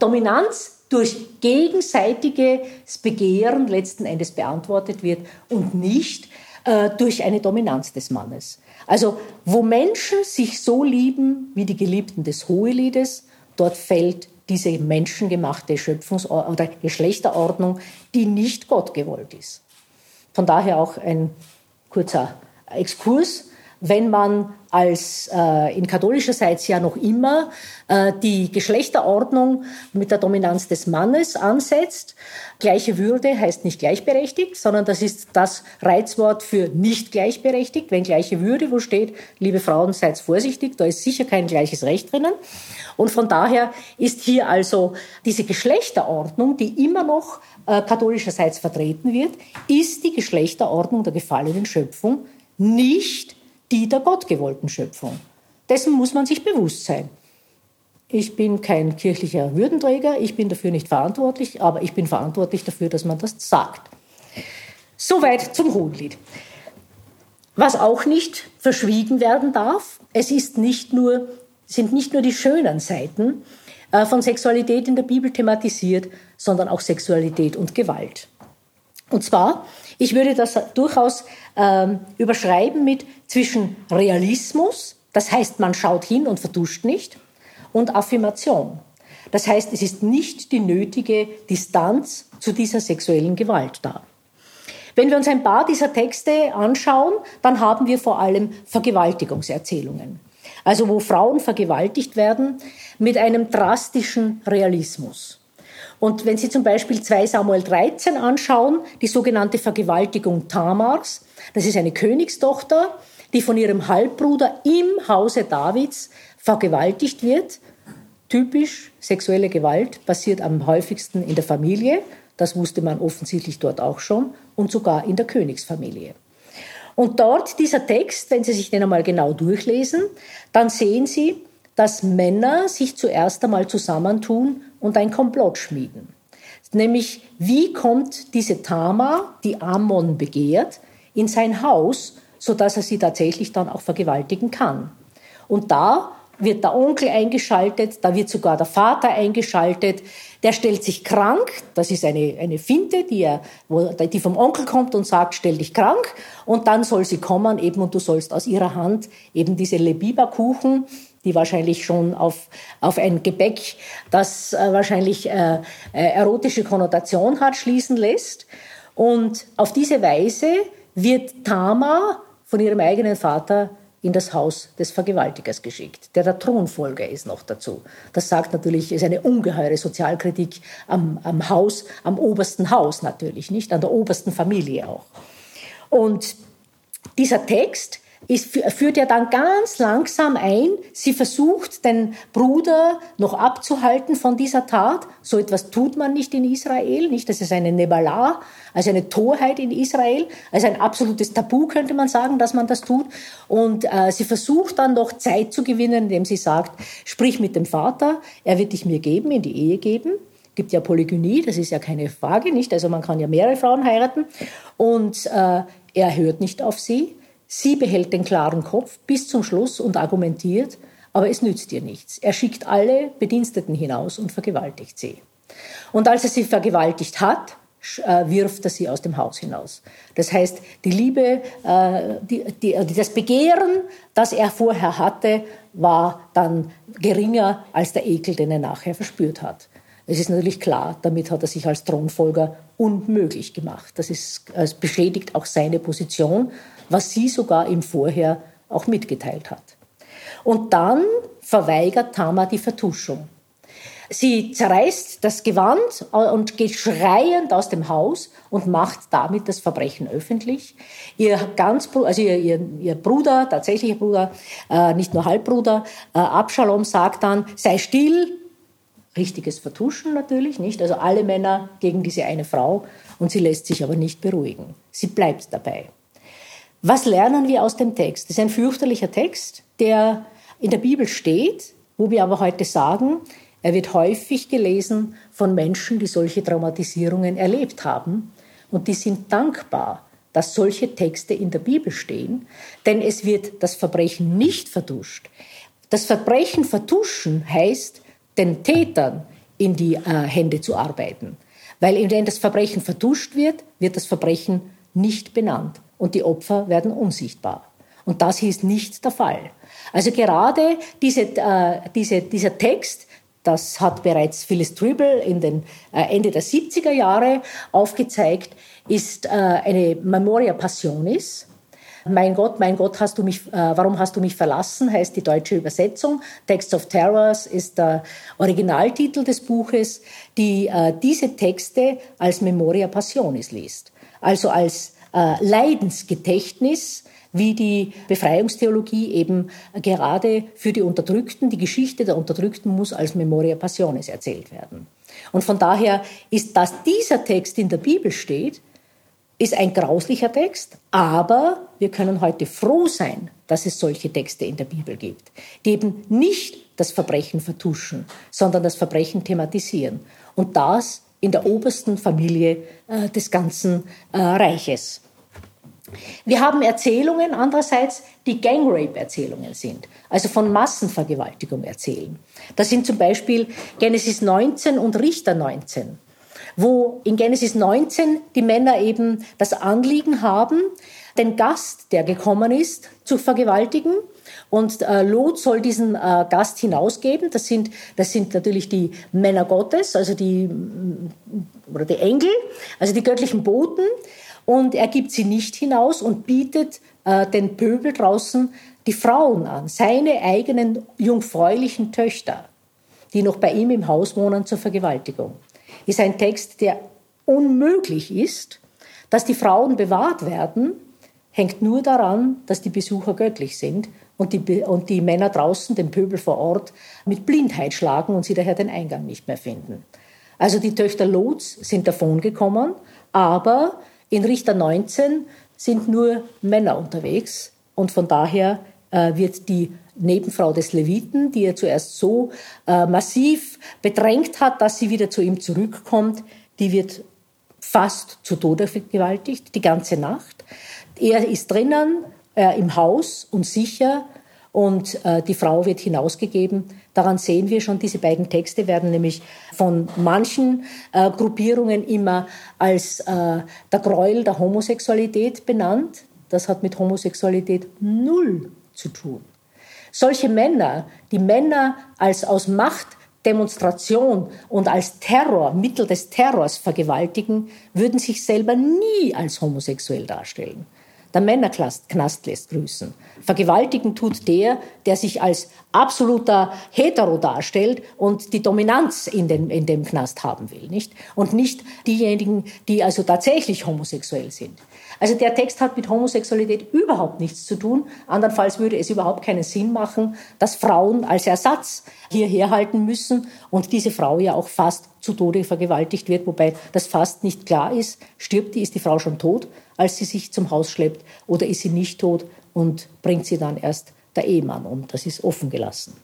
Dominanz durch gegenseitiges Begehren letzten Endes beantwortet wird und nicht äh, durch eine Dominanz des Mannes. Also wo Menschen sich so lieben wie die Geliebten des Hoheliedes, dort fällt diese menschengemachte Schöpfungs- oder Geschlechterordnung, die nicht Gott gewollt ist. Von daher auch ein kurzer Exkurs. Wenn man als äh, in katholischerseits ja noch immer äh, die Geschlechterordnung mit der Dominanz des Mannes ansetzt. Gleiche Würde heißt nicht gleichberechtigt, sondern das ist das Reizwort für nicht gleichberechtigt. Wenn gleiche Würde wo steht, liebe Frauen, seid vorsichtig, da ist sicher kein gleiches Recht drinnen. Und von daher ist hier also diese Geschlechterordnung, die immer noch äh, katholischerseits vertreten wird, ist die Geschlechterordnung der gefallenen Schöpfung nicht die der gottgewollten Schöpfung. Dessen muss man sich bewusst sein. Ich bin kein kirchlicher Würdenträger, ich bin dafür nicht verantwortlich, aber ich bin verantwortlich dafür, dass man das sagt. Soweit zum Hohenlied. Was auch nicht verschwiegen werden darf, es ist nicht nur, sind nicht nur die schönen Seiten äh, von Sexualität in der Bibel thematisiert, sondern auch Sexualität und Gewalt. Und zwar, ich würde das durchaus ähm, überschreiben mit zwischen Realismus, das heißt, man schaut hin und verduscht nicht, und Affirmation. Das heißt, es ist nicht die nötige Distanz zu dieser sexuellen Gewalt da. Wenn wir uns ein paar dieser Texte anschauen, dann haben wir vor allem Vergewaltigungserzählungen. Also wo Frauen vergewaltigt werden mit einem drastischen Realismus. Und wenn Sie zum Beispiel 2 Samuel 13 anschauen, die sogenannte Vergewaltigung Tamars, das ist eine Königstochter, die von ihrem Halbbruder im Hause Davids vergewaltigt wird. Typisch sexuelle Gewalt passiert am häufigsten in der Familie. Das wusste man offensichtlich dort auch schon und sogar in der Königsfamilie. Und dort dieser Text, wenn Sie sich den einmal genau durchlesen, dann sehen Sie, dass Männer sich zuerst einmal zusammentun und ein Komplott schmieden. Nämlich, wie kommt diese Tama, die Ammon begehrt, in sein Haus, sodass er sie tatsächlich dann auch vergewaltigen kann. Und da wird der Onkel eingeschaltet, da wird sogar der Vater eingeschaltet, der stellt sich krank, das ist eine, eine Finte, die, er, wo, die vom Onkel kommt und sagt, stell dich krank und dann soll sie kommen eben und du sollst aus ihrer Hand eben diese Lebiba-Kuchen, die wahrscheinlich schon auf, auf ein Gebäck, das äh, wahrscheinlich äh, äh, erotische Konnotation hat, schließen lässt. Und auf diese Weise wird Tama von ihrem eigenen Vater in das Haus des Vergewaltigers geschickt, der der Thronfolger ist noch dazu. Das sagt natürlich, ist eine ungeheure Sozialkritik am, am Haus, am obersten Haus natürlich, nicht an der obersten Familie auch. Und dieser Text ist, führt ja dann ganz langsam ein. Sie versucht, den Bruder noch abzuhalten von dieser Tat. So etwas tut man nicht in Israel, nicht? Das ist eine Nebala, also eine Torheit in Israel, also ein absolutes Tabu könnte man sagen, dass man das tut. Und äh, sie versucht dann noch Zeit zu gewinnen, indem sie sagt, sprich mit dem Vater, er wird dich mir geben, in die Ehe geben gibt ja Polygynie, das ist ja keine Frage, nicht? Also man kann ja mehrere Frauen heiraten. Und äh, er hört nicht auf sie. Sie behält den klaren Kopf bis zum Schluss und argumentiert, aber es nützt ihr nichts. Er schickt alle Bediensteten hinaus und vergewaltigt sie. Und als er sie vergewaltigt hat, äh, wirft er sie aus dem Haus hinaus. Das heißt, die Liebe, äh, die, die, das Begehren, das er vorher hatte, war dann geringer als der Ekel, den er nachher verspürt hat. Es ist natürlich klar, damit hat er sich als Thronfolger unmöglich gemacht. Das ist, es beschädigt auch seine Position was sie sogar ihm vorher auch mitgeteilt hat. Und dann verweigert Tama die Vertuschung. Sie zerreißt das Gewand und geht schreiend aus dem Haus und macht damit das Verbrechen öffentlich. Ihr, ganz, also ihr, ihr, ihr Bruder, tatsächlicher Bruder, äh, nicht nur Halbbruder, äh, Abschalom sagt dann, sei still, richtiges Vertuschen natürlich, nicht? Also alle Männer gegen diese eine Frau und sie lässt sich aber nicht beruhigen. Sie bleibt dabei. Was lernen wir aus dem Text? Das ist ein fürchterlicher Text, der in der Bibel steht, wo wir aber heute sagen, er wird häufig gelesen von Menschen, die solche Traumatisierungen erlebt haben. Und die sind dankbar, dass solche Texte in der Bibel stehen, denn es wird das Verbrechen nicht vertuscht. Das Verbrechen vertuschen heißt, den Tätern in die äh, Hände zu arbeiten. Weil wenn das Verbrechen vertuscht wird, wird das Verbrechen nicht benannt und die Opfer werden unsichtbar. Und das ist nicht der Fall. Also gerade diese, äh, diese, dieser Text, das hat bereits Phyllis Tribble in den äh, Ende der 70er Jahre aufgezeigt, ist äh, eine Memoria Passionis. Mein Gott, mein Gott, hast du mich, äh, warum hast du mich verlassen, heißt die deutsche Übersetzung. Texts of Terrors ist der Originaltitel des Buches, die äh, diese Texte als Memoria Passionis liest. Also als Leidensgedächtnis, wie die Befreiungstheologie eben gerade für die Unterdrückten, die Geschichte der Unterdrückten muss als Memoria Passionis erzählt werden. Und von daher ist, dass dieser Text in der Bibel steht, ist ein grauslicher Text, aber wir können heute froh sein, dass es solche Texte in der Bibel gibt, die eben nicht das Verbrechen vertuschen, sondern das Verbrechen thematisieren. Und das in der obersten Familie äh, des ganzen äh, Reiches. Wir haben Erzählungen andererseits, die Gangrape-Erzählungen sind, also von Massenvergewaltigung erzählen. Das sind zum Beispiel Genesis 19 und Richter 19, wo in Genesis 19 die Männer eben das Anliegen haben, den Gast, der gekommen ist, zu vergewaltigen. Und äh, Lot soll diesen äh, Gast hinausgeben. Das sind, das sind natürlich die Männer Gottes, also die, oder die Engel, also die göttlichen Boten und er gibt sie nicht hinaus und bietet äh, den Pöbel draußen die Frauen an, seine eigenen jungfräulichen Töchter, die noch bei ihm im Haus wohnen zur Vergewaltigung. Ist ein Text, der unmöglich ist. Dass die Frauen bewahrt werden, hängt nur daran, dass die Besucher göttlich sind und die, und die Männer draußen den Pöbel vor Ort mit Blindheit schlagen und sie daher den Eingang nicht mehr finden. Also die Töchter Lots sind davongekommen, aber in Richter 19 sind nur Männer unterwegs und von daher äh, wird die Nebenfrau des Leviten, die er zuerst so äh, massiv bedrängt hat, dass sie wieder zu ihm zurückkommt, die wird fast zu Tode vergewaltigt, die ganze Nacht. Er ist drinnen äh, im Haus und sicher und äh, die Frau wird hinausgegeben. Daran sehen wir schon, diese beiden Texte werden nämlich von manchen äh, Gruppierungen immer als äh, der Gräuel der Homosexualität benannt. Das hat mit Homosexualität null zu tun. Solche Männer, die Männer als aus Macht Demonstration und als Terror, Mittel des Terrors vergewaltigen, würden sich selber nie als homosexuell darstellen. Der Männerknast lässt grüßen. Vergewaltigen tut der, der sich als absoluter Hetero darstellt und die Dominanz in, den, in dem Knast haben will, nicht? Und nicht diejenigen, die also tatsächlich homosexuell sind. Also der Text hat mit Homosexualität überhaupt nichts zu tun. Andernfalls würde es überhaupt keinen Sinn machen, dass Frauen als Ersatz hierher halten müssen und diese Frau ja auch fast zu Tode vergewaltigt wird, wobei das fast nicht klar ist. Stirbt die, ist die Frau schon tot, als sie sich zum Haus schleppt, oder ist sie nicht tot und bringt sie dann erst der Ehemann um. Das ist offen gelassen.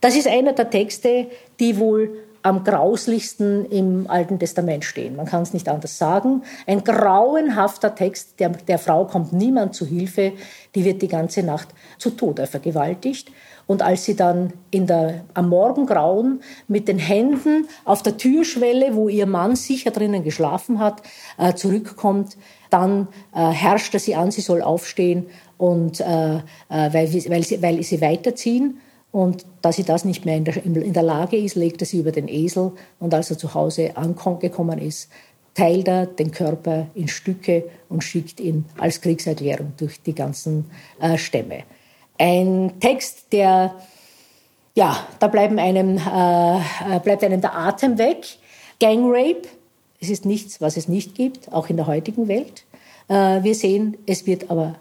Das ist einer der Texte, die wohl am grauslichsten im Alten Testament stehen. Man kann es nicht anders sagen. Ein grauenhafter Text, der, der Frau kommt niemand zu Hilfe, die wird die ganze Nacht zu Tode vergewaltigt. Und als sie dann in der, am Morgengrauen mit den Händen auf der Türschwelle, wo ihr Mann sicher drinnen geschlafen hat, äh, zurückkommt, dann äh, herrscht er sie an, sie soll aufstehen und äh, äh weil, weil, sie, weil sie weiterziehen. Und da sie das nicht mehr in der, in der Lage ist, legt er sie über den Esel und als er zu Hause angekommen ist, teilt er den Körper in Stücke und schickt ihn als Kriegserklärung durch die ganzen äh, Stämme. Ein Text, der, ja, da bleiben einem, äh, äh bleibt einem der Atem weg. Gang Rape, es ist nichts, was es nicht gibt, auch in der heutigen Welt. Äh, wir sehen, es wird aber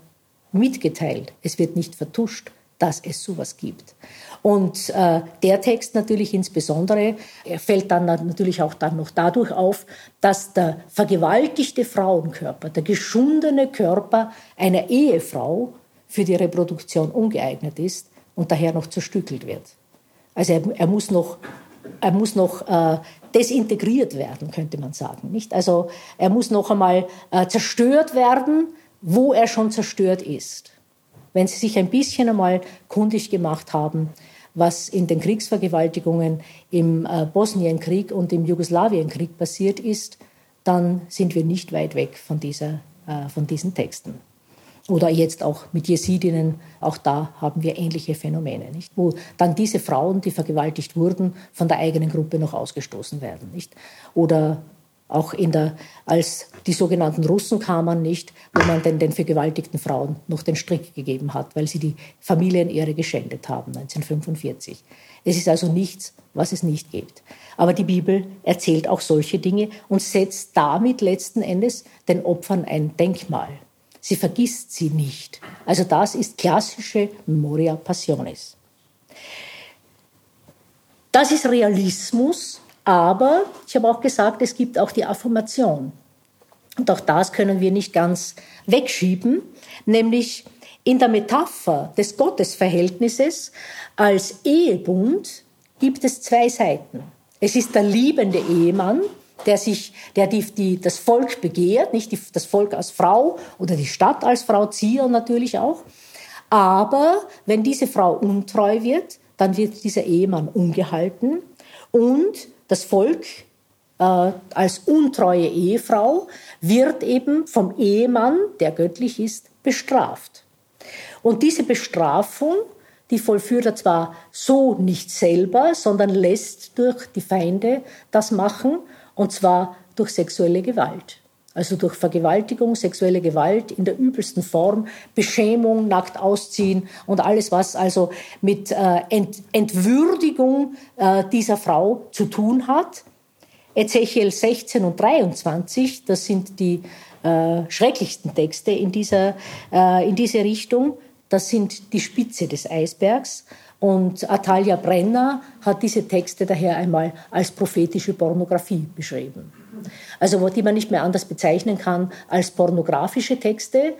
mitgeteilt, es wird nicht vertuscht, dass es sowas gibt. Und äh, der Text natürlich insbesondere fällt dann natürlich auch dann noch dadurch auf, dass der vergewaltigte Frauenkörper, der geschundene Körper einer Ehefrau für die Reproduktion ungeeignet ist und daher noch zerstückelt wird. Also er, er muss noch, er muss noch äh, desintegriert werden, könnte man sagen. Nicht? Also er muss noch einmal äh, zerstört werden, wo er schon zerstört ist. Wenn Sie sich ein bisschen einmal kundig gemacht haben, was in den Kriegsvergewaltigungen im äh, Bosnienkrieg und im Jugoslawienkrieg passiert ist, dann sind wir nicht weit weg von, dieser, äh, von diesen Texten. Oder jetzt auch mit Jesidinnen, auch da haben wir ähnliche Phänomene, nicht? wo dann diese Frauen, die vergewaltigt wurden, von der eigenen Gruppe noch ausgestoßen werden. Nicht? Oder auch in der, als die sogenannten Russen kamen nicht, wo man den, den vergewaltigten Frauen noch den Strick gegeben hat, weil sie die Familienehre geschändet haben 1945. Es ist also nichts, was es nicht gibt. Aber die Bibel erzählt auch solche Dinge und setzt damit letzten Endes den Opfern ein Denkmal. Sie vergisst sie nicht. Also das ist klassische Memoria Passionis. Das ist Realismus, aber ich habe auch gesagt, es gibt auch die Affirmation. Und auch das können wir nicht ganz wegschieben, nämlich in der Metapher des Gottesverhältnisses als Ehebund gibt es zwei Seiten. Es ist der liebende Ehemann, der sich, der die, die, das Volk begehrt, nicht die, das Volk als Frau oder die Stadt als Frau, Zion natürlich auch. Aber wenn diese Frau untreu wird, dann wird dieser Ehemann ungehalten und das Volk äh, als untreue Ehefrau wird eben vom Ehemann, der göttlich ist, bestraft. Und diese Bestrafung, die vollführt er zwar so nicht selber, sondern lässt durch die Feinde das machen, und zwar durch sexuelle Gewalt. Also durch Vergewaltigung, sexuelle Gewalt in der übelsten Form, Beschämung, nackt ausziehen und alles, was also mit äh, Ent Entwürdigung äh, dieser Frau zu tun hat. Ezechiel 16 und 23, das sind die äh, schrecklichsten Texte in, dieser, äh, in diese Richtung. Das sind die Spitze des Eisbergs. Und Atalia Brenner hat diese Texte daher einmal als prophetische Pornografie beschrieben also die man nicht mehr anders bezeichnen kann als pornografische Texte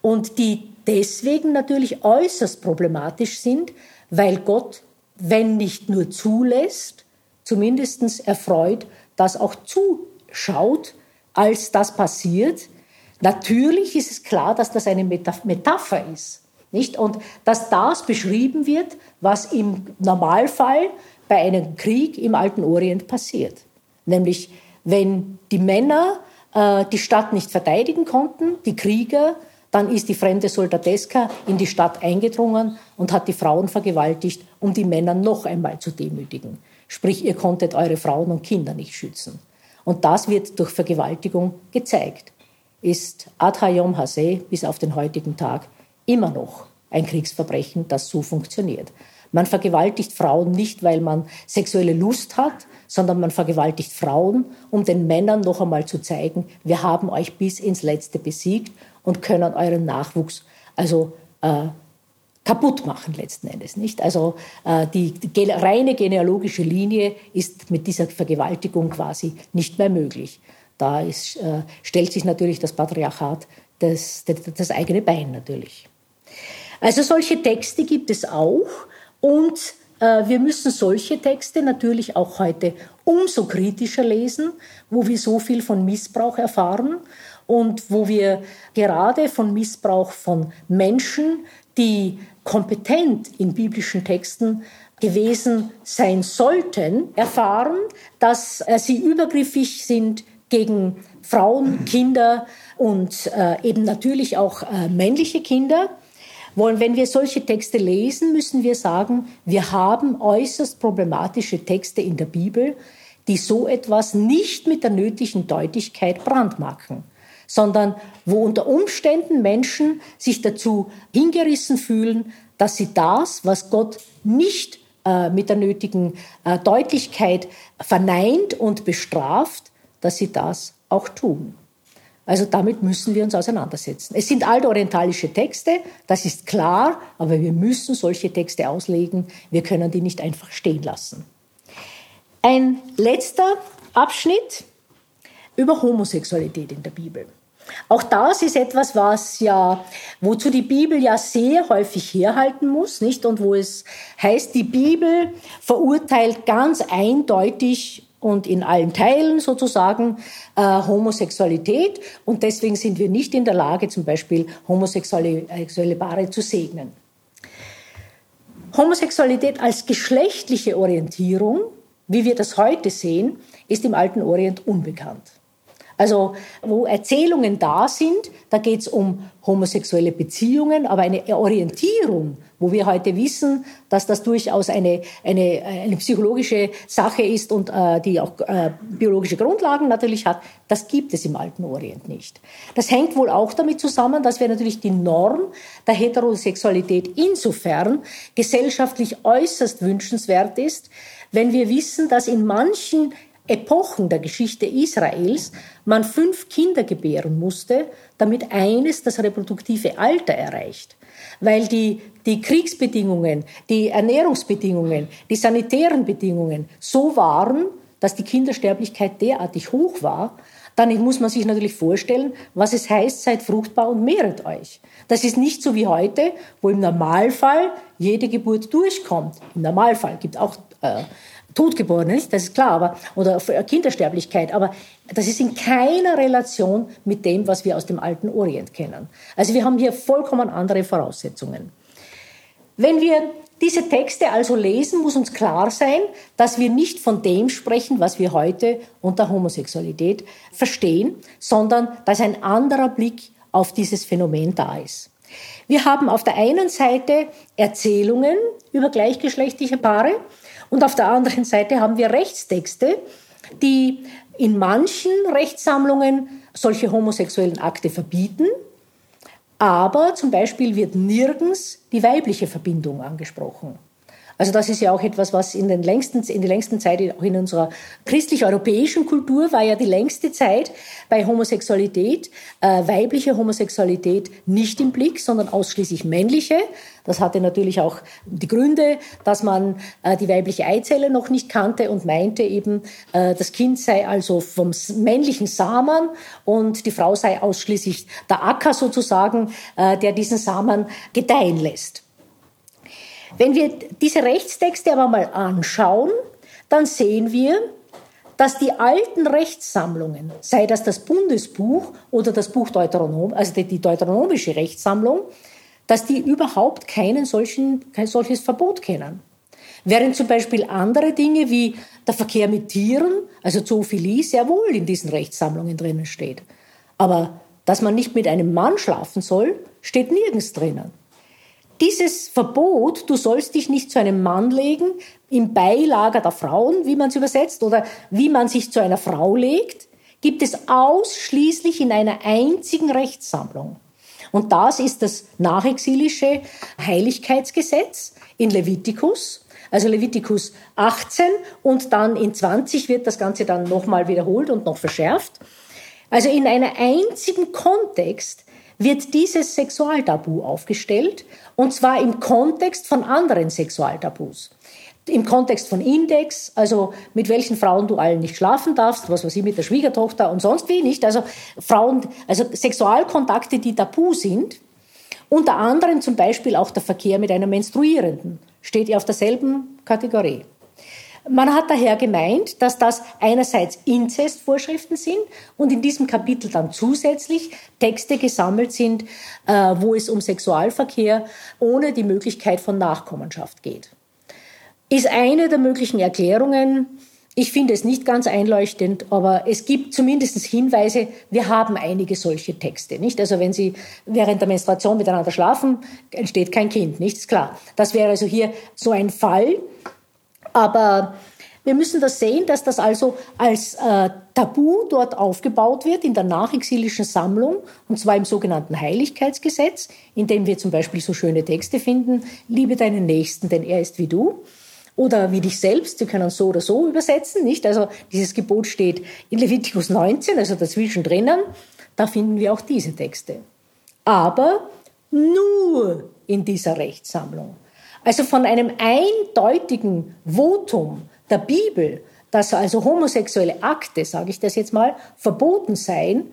und die deswegen natürlich äußerst problematisch sind, weil Gott, wenn nicht nur zulässt, zumindest erfreut, dass auch zuschaut, als das passiert. Natürlich ist es klar, dass das eine Metapher ist. Nicht? Und dass das beschrieben wird, was im Normalfall bei einem Krieg im Alten Orient passiert. Nämlich wenn die Männer äh, die Stadt nicht verteidigen konnten, die Krieger, dann ist die fremde Soldateska in die Stadt eingedrungen und hat die Frauen vergewaltigt, um die Männer noch einmal zu demütigen. sprich ihr konntet eure Frauen und Kinder nicht schützen. Und das wird durch Vergewaltigung gezeigt. Ist Adhayom Hase bis auf den heutigen Tag immer noch ein Kriegsverbrechen, das so funktioniert. Man vergewaltigt Frauen nicht, weil man sexuelle Lust hat, sondern man vergewaltigt Frauen, um den Männern noch einmal zu zeigen, wir haben euch bis ins Letzte besiegt und können euren Nachwuchs also äh, kaputt machen letzten Endes nicht. Also äh, die, die reine genealogische Linie ist mit dieser Vergewaltigung quasi nicht mehr möglich. Da ist, äh, stellt sich natürlich das Patriarchat das, das, das eigene Bein natürlich. Also solche Texte gibt es auch und äh, wir müssen solche Texte natürlich auch heute umso kritischer lesen, wo wir so viel von Missbrauch erfahren und wo wir gerade von Missbrauch von Menschen, die kompetent in biblischen Texten gewesen sein sollten, erfahren, dass äh, sie übergriffig sind gegen Frauen, Kinder und äh, eben natürlich auch äh, männliche Kinder wollen, wenn wir solche Texte lesen, müssen wir sagen, wir haben äußerst problematische Texte in der Bibel, die so etwas nicht mit der nötigen Deutlichkeit brandmarken, sondern wo unter Umständen Menschen sich dazu hingerissen fühlen, dass sie das, was Gott nicht äh, mit der nötigen äh, Deutlichkeit verneint und bestraft, dass sie das auch tun. Also damit müssen wir uns auseinandersetzen. Es sind altorientalische Texte, das ist klar, aber wir müssen solche Texte auslegen. Wir können die nicht einfach stehen lassen. Ein letzter Abschnitt über Homosexualität in der Bibel. Auch das ist etwas, was ja, wozu die Bibel ja sehr häufig herhalten muss, nicht? Und wo es heißt, die Bibel verurteilt ganz eindeutig und in allen Teilen sozusagen äh, Homosexualität. Und deswegen sind wir nicht in der Lage, zum Beispiel homosexuelle Paare zu segnen. Homosexualität als geschlechtliche Orientierung, wie wir das heute sehen, ist im alten Orient unbekannt. Also wo Erzählungen da sind, da geht es um homosexuelle Beziehungen, aber eine Orientierung, wo wir heute wissen, dass das durchaus eine, eine, eine psychologische Sache ist und äh, die auch äh, biologische Grundlagen natürlich hat, das gibt es im alten Orient nicht. Das hängt wohl auch damit zusammen, dass wir natürlich die Norm der Heterosexualität insofern gesellschaftlich äußerst wünschenswert ist, wenn wir wissen, dass in manchen Epochen der Geschichte Israels man fünf Kinder gebären musste, damit eines das reproduktive Alter erreicht. Weil die, die Kriegsbedingungen, die Ernährungsbedingungen, die sanitären Bedingungen so waren, dass die Kindersterblichkeit derartig hoch war, dann muss man sich natürlich vorstellen, was es heißt, seid fruchtbar und mehret euch. Das ist nicht so wie heute, wo im Normalfall jede Geburt durchkommt. Im Normalfall gibt auch äh, Totgeborene, nicht? Das ist klar, aber, oder Kindersterblichkeit. Aber das ist in keiner Relation mit dem, was wir aus dem alten Orient kennen. Also wir haben hier vollkommen andere Voraussetzungen. Wenn wir diese Texte also lesen, muss uns klar sein, dass wir nicht von dem sprechen, was wir heute unter Homosexualität verstehen, sondern dass ein anderer Blick auf dieses Phänomen da ist. Wir haben auf der einen Seite Erzählungen über gleichgeschlechtliche Paare, und auf der anderen Seite haben wir Rechtstexte, die in manchen Rechtssammlungen solche homosexuellen Akte verbieten, aber zum Beispiel wird nirgends die weibliche Verbindung angesprochen. Also das ist ja auch etwas, was in, den längsten, in der längsten Zeit, auch in unserer christlich-europäischen Kultur, war ja die längste Zeit bei Homosexualität, äh, weibliche Homosexualität nicht im Blick, sondern ausschließlich männliche. Das hatte natürlich auch die Gründe, dass man äh, die weibliche Eizelle noch nicht kannte und meinte eben, äh, das Kind sei also vom männlichen Samen und die Frau sei ausschließlich der Acker sozusagen, äh, der diesen Samen gedeihen lässt. Wenn wir diese Rechtstexte aber mal anschauen, dann sehen wir, dass die alten Rechtssammlungen, sei das das Bundesbuch oder das Buch Deuteronom, also die deuteronomische Rechtssammlung, dass die überhaupt keinen solchen, kein solches Verbot kennen. Während zum Beispiel andere Dinge wie der Verkehr mit Tieren, also Zoophilie, sehr wohl in diesen Rechtssammlungen drinnen steht. Aber dass man nicht mit einem Mann schlafen soll, steht nirgends drinnen. Dieses Verbot, du sollst dich nicht zu einem Mann legen, im Beilager der Frauen, wie man es übersetzt, oder wie man sich zu einer Frau legt, gibt es ausschließlich in einer einzigen Rechtssammlung. Und das ist das nachexilische Heiligkeitsgesetz in Levitikus. Also Levitikus 18 und dann in 20 wird das Ganze dann nochmal wiederholt und noch verschärft. Also in einem einzigen Kontext wird dieses Sexualtabu aufgestellt und zwar im Kontext von anderen Sexualtabus. Im Kontext von Index, also mit welchen Frauen du allen nicht schlafen darfst, was weiß ich, mit der Schwiegertochter und sonst wie nicht. Also Frauen, also Sexualkontakte, die tabu sind. Unter anderem zum Beispiel auch der Verkehr mit einer Menstruierenden steht ja auf derselben Kategorie. Man hat daher gemeint, dass das einerseits Inzestvorschriften sind und in diesem Kapitel dann zusätzlich Texte gesammelt sind, äh, wo es um Sexualverkehr ohne die Möglichkeit von Nachkommenschaft geht. Ist eine der möglichen Erklärungen. Ich finde es nicht ganz einleuchtend, aber es gibt zumindest Hinweise, wir haben einige solche Texte, nicht? Also wenn Sie während der Menstruation miteinander schlafen, entsteht kein Kind, nicht? Ist klar. Das wäre also hier so ein Fall. Aber wir müssen das sehen, dass das also als äh, Tabu dort aufgebaut wird in der nachexilischen Sammlung, und zwar im sogenannten Heiligkeitsgesetz, in dem wir zum Beispiel so schöne Texte finden, liebe deinen Nächsten, denn er ist wie du. Oder wie dich selbst, Sie können so oder so übersetzen, nicht? Also dieses Gebot steht in Levitikus 19, also dazwischen drinnen, da finden wir auch diese Texte. Aber nur in dieser Rechtssammlung. Also von einem eindeutigen Votum der Bibel, dass also homosexuelle Akte, sage ich das jetzt mal, verboten seien,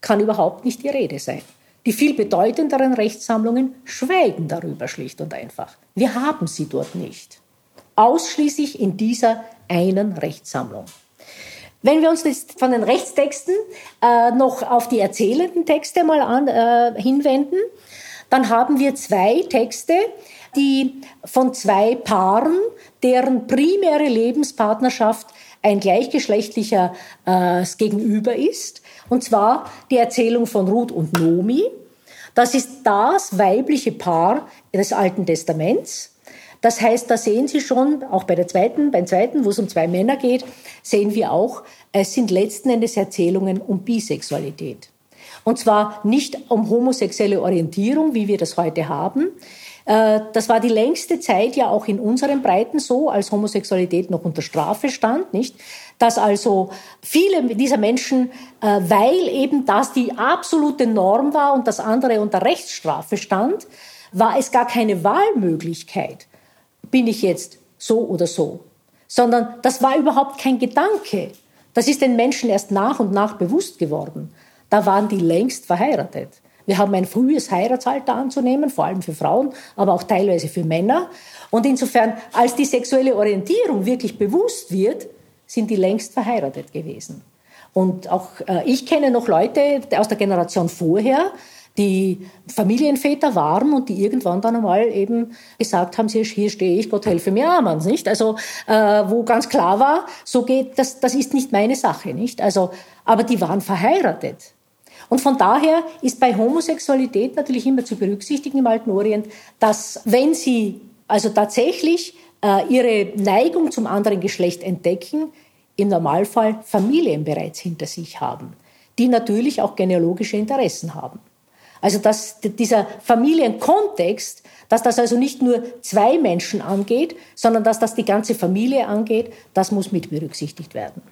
kann überhaupt nicht die Rede sein. Die viel bedeutenderen Rechtssammlungen schweigen darüber schlicht und einfach. Wir haben sie dort nicht. Ausschließlich in dieser einen Rechtssammlung. Wenn wir uns jetzt von den Rechtstexten äh, noch auf die erzählenden Texte mal an, äh, hinwenden, dann haben wir zwei Texte, die von zwei Paaren, deren primäre Lebenspartnerschaft ein gleichgeschlechtlicher äh, Gegenüber ist. Und zwar die Erzählung von Ruth und Nomi. Das ist das weibliche Paar des Alten Testaments. Das heißt, da sehen Sie schon, auch bei der zweiten, beim zweiten, wo es um zwei Männer geht, sehen wir auch, es sind letzten Endes Erzählungen um Bisexualität. Und zwar nicht um homosexuelle Orientierung, wie wir das heute haben, das war die längste Zeit ja auch in unseren Breiten so, als Homosexualität noch unter Strafe stand, nicht? Dass also viele dieser Menschen, äh, weil eben das die absolute Norm war und das andere unter Rechtsstrafe stand, war es gar keine Wahlmöglichkeit. Bin ich jetzt so oder so? Sondern das war überhaupt kein Gedanke. Das ist den Menschen erst nach und nach bewusst geworden. Da waren die längst verheiratet. Wir haben ein frühes Heiratsalter anzunehmen, vor allem für Frauen, aber auch teilweise für Männer. Und insofern, als die sexuelle Orientierung wirklich bewusst wird, sind die längst verheiratet gewesen. Und auch äh, ich kenne noch Leute aus der Generation vorher, die Familienväter waren und die irgendwann dann einmal eben gesagt haben, hier stehe ich, Gott helfe mir, Amen, nicht? Also, äh, wo ganz klar war, so geht, das, das ist nicht meine Sache, nicht? Also, aber die waren verheiratet. Und von daher ist bei Homosexualität natürlich immer zu berücksichtigen im Alten Orient, dass wenn sie also tatsächlich äh, ihre Neigung zum anderen Geschlecht entdecken, im Normalfall Familien bereits hinter sich haben, die natürlich auch genealogische Interessen haben. Also dass dieser Familienkontext, dass das also nicht nur zwei Menschen angeht, sondern dass das die ganze Familie angeht, das muss mit berücksichtigt werden.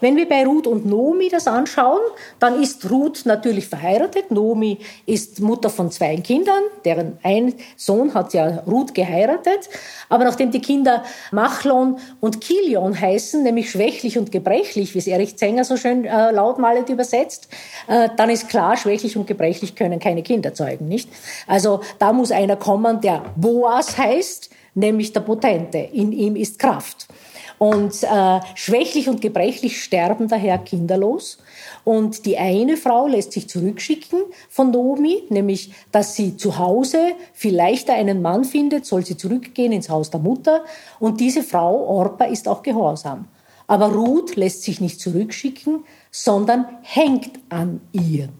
Wenn wir bei Ruth und Nomi das anschauen, dann ist Ruth natürlich verheiratet. Nomi ist Mutter von zwei Kindern, deren ein Sohn hat ja Ruth geheiratet. Aber nachdem die Kinder Machlon und Kilion heißen, nämlich schwächlich und gebrechlich, wie es Erich Zenger so schön äh, lautmalend übersetzt, äh, dann ist klar, schwächlich und gebrechlich können keine Kinder zeugen, nicht? Also da muss einer kommen, der Boas heißt, nämlich der Potente. In ihm ist Kraft. Und äh, schwächlich und gebrechlich sterben daher kinderlos. Und die eine Frau lässt sich zurückschicken von Nomi, nämlich, dass sie zu Hause viel leichter einen Mann findet, soll sie zurückgehen ins Haus der Mutter. Und diese Frau, Orpa, ist auch gehorsam. Aber Ruth lässt sich nicht zurückschicken, sondern hängt an ihr.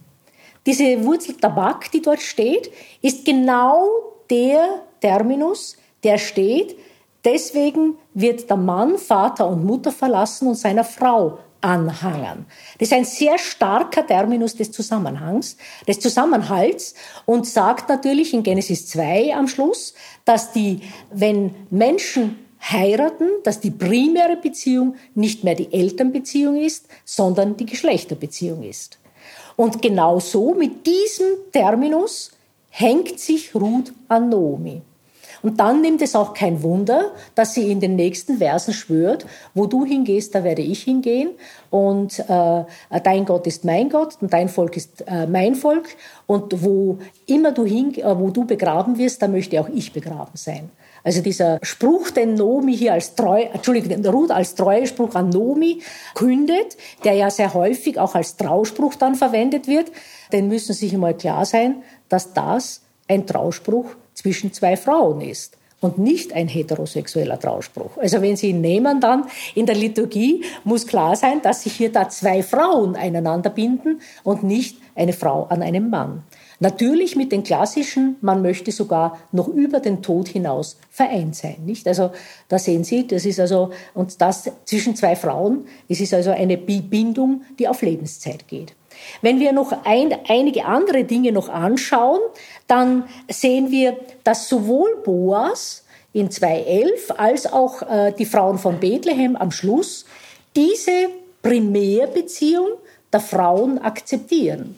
Diese Wurzel Tabak, die dort steht, ist genau der Terminus, der steht, deswegen wird der Mann Vater und Mutter verlassen und seiner Frau anhangern. Das ist ein sehr starker Terminus des Zusammenhangs, des Zusammenhalts und sagt natürlich in Genesis 2 am Schluss, dass die, wenn Menschen heiraten, dass die primäre Beziehung nicht mehr die Elternbeziehung ist, sondern die Geschlechterbeziehung ist. Und genau so mit diesem Terminus hängt sich Ruth an Naomi. Und dann nimmt es auch kein Wunder, dass sie in den nächsten Versen schwört, wo du hingehst, da werde ich hingehen und äh, dein Gott ist mein Gott und dein Volk ist äh, mein Volk und wo immer du hin, äh, wo du begraben wirst, da möchte auch ich begraben sein. Also dieser Spruch, den Nomi hier als treu, Entschuldigung, Ruth als Treuespruch an Nomi kündet, der ja sehr häufig auch als Trauspruch dann verwendet wird, den müssen sich einmal klar sein, dass das ein Trauspruch zwischen zwei Frauen ist und nicht ein heterosexueller Trauspruch. Also wenn Sie ihn nehmen dann in der Liturgie, muss klar sein, dass sich hier da zwei Frauen einander binden und nicht eine Frau an einem Mann. Natürlich mit den klassischen, man möchte sogar noch über den Tod hinaus vereint sein, nicht? Also da sehen Sie, das ist also und das zwischen zwei Frauen, es ist also eine Bindung, die auf Lebenszeit geht. Wenn wir noch ein, einige andere Dinge noch anschauen, dann sehen wir, dass sowohl Boas in 2.11 als auch äh, die Frauen von Bethlehem am Schluss diese Primärbeziehung der Frauen akzeptieren.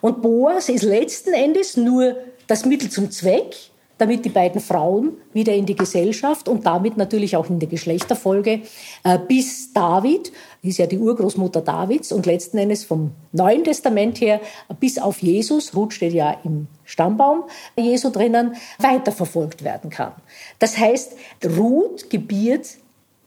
Und Boas ist letzten Endes nur das Mittel zum Zweck, damit die beiden Frauen wieder in die Gesellschaft und damit natürlich auch in der Geschlechterfolge äh, bis David, ist ja die Urgroßmutter Davids und letzten Endes vom Neuen Testament her bis auf Jesus, Ruth steht ja im Stammbaum Jesu drinnen, weiterverfolgt werden kann. Das heißt, Ruth gebiert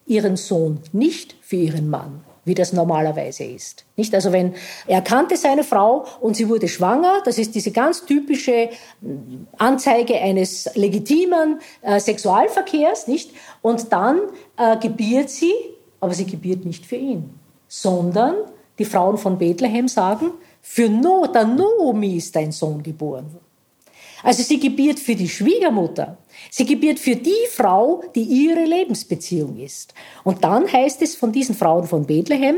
ihren Sohn nicht für ihren Mann, wie das normalerweise ist. Nicht? Also wenn er kannte seine Frau und sie wurde schwanger, das ist diese ganz typische hm, Anzeige eines legitimen äh, Sexualverkehrs, nicht? Und dann äh, gebiert sie, aber sie gebiert nicht für ihn, sondern die Frauen von Bethlehem sagen, für no, der Noomi ist dein Sohn geboren. Also sie gebiert für die Schwiegermutter. Sie gebiert für die Frau, die ihre Lebensbeziehung ist. Und dann heißt es von diesen Frauen von Bethlehem,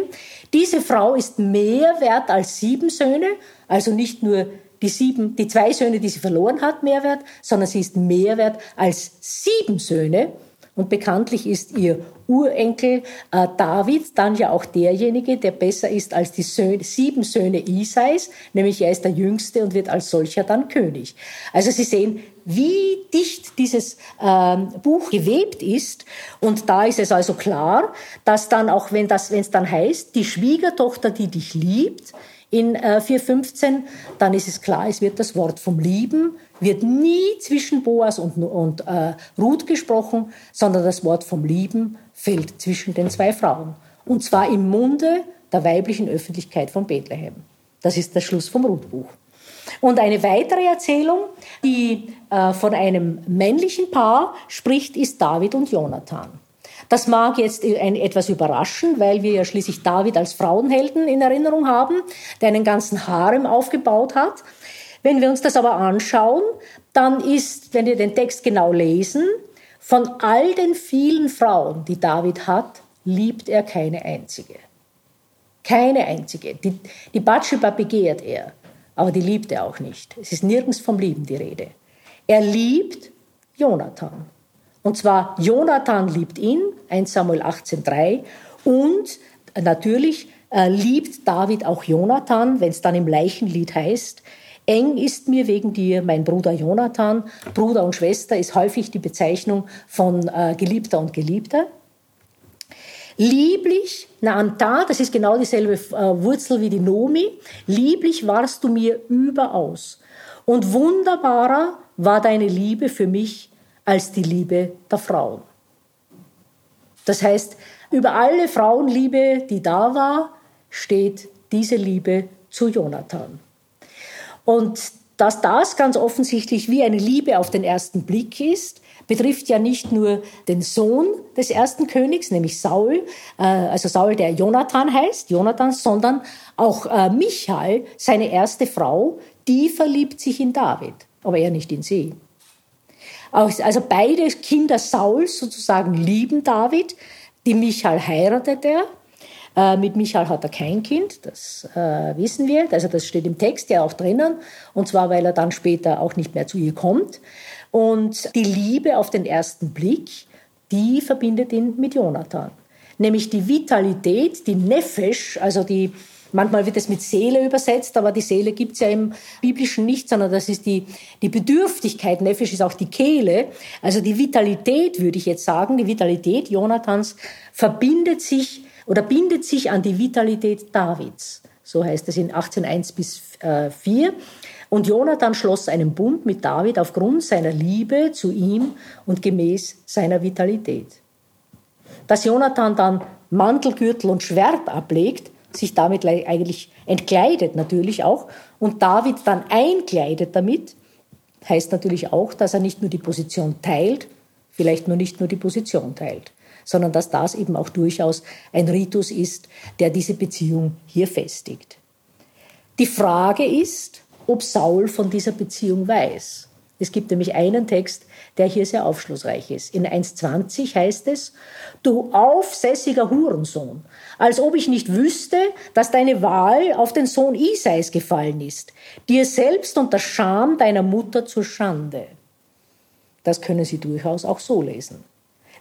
diese Frau ist mehr wert als sieben Söhne, also nicht nur die sieben, die zwei Söhne, die sie verloren hat, mehr wert, sondern sie ist mehr wert als sieben Söhne. Und bekanntlich ist ihr Urenkel äh, David dann ja auch derjenige, der besser ist als die Söhne, sieben Söhne Isais, nämlich er ist der Jüngste und wird als solcher dann König. Also Sie sehen, wie dicht dieses ähm, Buch gewebt ist. Und da ist es also klar, dass dann auch, wenn es dann heißt, die Schwiegertochter, die dich liebt, in äh, 4.15, dann ist es klar, es wird das Wort vom Lieben, wird nie zwischen Boas und, und äh, Ruth gesprochen, sondern das Wort vom Lieben fällt zwischen den zwei Frauen. Und zwar im Munde der weiblichen Öffentlichkeit von Bethlehem. Das ist der Schluss vom Ruthbuch. Und eine weitere Erzählung, die äh, von einem männlichen Paar spricht, ist David und Jonathan. Das mag jetzt ein, etwas überraschen, weil wir ja schließlich David als Frauenhelden in Erinnerung haben, der einen ganzen Harem aufgebaut hat. Wenn wir uns das aber anschauen, dann ist, wenn wir den Text genau lesen, von all den vielen Frauen, die David hat, liebt er keine einzige. Keine einzige. Die, die Bathsheba begehrt er, aber die liebt er auch nicht. Es ist nirgends vom Lieben die Rede. Er liebt Jonathan. Und zwar Jonathan liebt ihn, 1 Samuel 18.3. Und natürlich äh, liebt David auch Jonathan, wenn es dann im Leichenlied heißt, Eng ist mir wegen dir mein Bruder Jonathan. Bruder und Schwester ist häufig die Bezeichnung von äh, Geliebter und Geliebter. Lieblich, na und da, das ist genau dieselbe äh, Wurzel wie die Nomi. Lieblich warst du mir überaus. Und wunderbarer war deine Liebe für mich als die Liebe der Frauen. Das heißt, über alle Frauenliebe, die da war, steht diese Liebe zu Jonathan. Und dass das ganz offensichtlich wie eine Liebe auf den ersten Blick ist, betrifft ja nicht nur den Sohn des ersten Königs, nämlich Saul, äh, also Saul, der Jonathan heißt, Jonathan, sondern auch äh, Michael, seine erste Frau, die verliebt sich in David, aber er nicht in sie. Also beide Kinder Sauls sozusagen lieben David. Die Michal heiratet er. Äh, mit Michal hat er kein Kind, das äh, wissen wir. Also das steht im Text ja auch drinnen. Und zwar, weil er dann später auch nicht mehr zu ihr kommt. Und die Liebe auf den ersten Blick, die verbindet ihn mit Jonathan. Nämlich die Vitalität, die Nefesh, also die Manchmal wird es mit Seele übersetzt, aber die Seele gibt es ja im Biblischen nicht, sondern das ist die, die Bedürftigkeit. Nephisch ist auch die Kehle. Also die Vitalität, würde ich jetzt sagen, die Vitalität Jonathans verbindet sich oder bindet sich an die Vitalität Davids. So heißt es in 18.1 bis äh, 4. Und Jonathan schloss einen Bund mit David aufgrund seiner Liebe zu ihm und gemäß seiner Vitalität. Dass Jonathan dann Mantelgürtel und Schwert ablegt, sich damit eigentlich entkleidet natürlich auch und David dann einkleidet damit, heißt natürlich auch, dass er nicht nur die Position teilt, vielleicht nur nicht nur die Position teilt, sondern dass das eben auch durchaus ein Ritus ist, der diese Beziehung hier festigt. Die Frage ist, ob Saul von dieser Beziehung weiß. Es gibt nämlich einen Text, der hier sehr aufschlussreich ist. In 1.20 heißt es, du aufsässiger Hurensohn, als ob ich nicht wüsste, dass deine Wahl auf den Sohn Isais gefallen ist, dir selbst und der Scham deiner Mutter zur Schande. Das können Sie durchaus auch so lesen.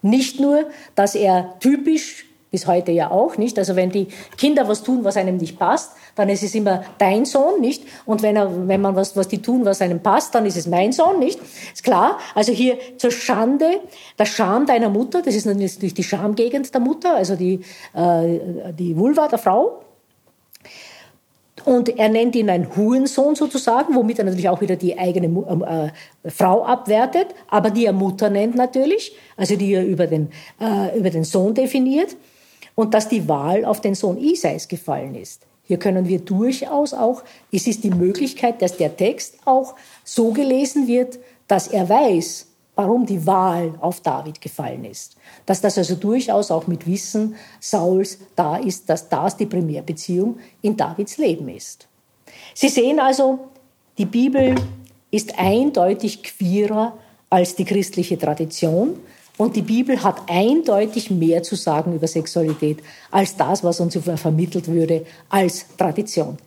Nicht nur, dass er typisch bis heute ja auch, nicht? Also wenn die Kinder was tun, was einem nicht passt, dann ist es immer dein Sohn, nicht? Und wenn, er, wenn man was, was die tun, was einem passt, dann ist es mein Sohn, nicht? Ist klar. Also hier zur Schande, der Scham deiner Mutter, das ist natürlich die Schamgegend der Mutter, also die, äh, die Vulva der Frau. Und er nennt ihn ein Hurensohn sozusagen, womit er natürlich auch wieder die eigene äh, Frau abwertet, aber die er Mutter nennt natürlich, also die er über den, äh, über den Sohn definiert und dass die Wahl auf den Sohn Isais gefallen ist. Hier können wir durchaus auch, es ist die Möglichkeit, dass der Text auch so gelesen wird, dass er weiß, warum die Wahl auf David gefallen ist. Dass das also durchaus auch mit Wissen Sauls da ist, dass das die Primärbeziehung in Davids Leben ist. Sie sehen also, die Bibel ist eindeutig queerer als die christliche Tradition. Und die Bibel hat eindeutig mehr zu sagen über Sexualität als das, was uns vermittelt würde als Tradition.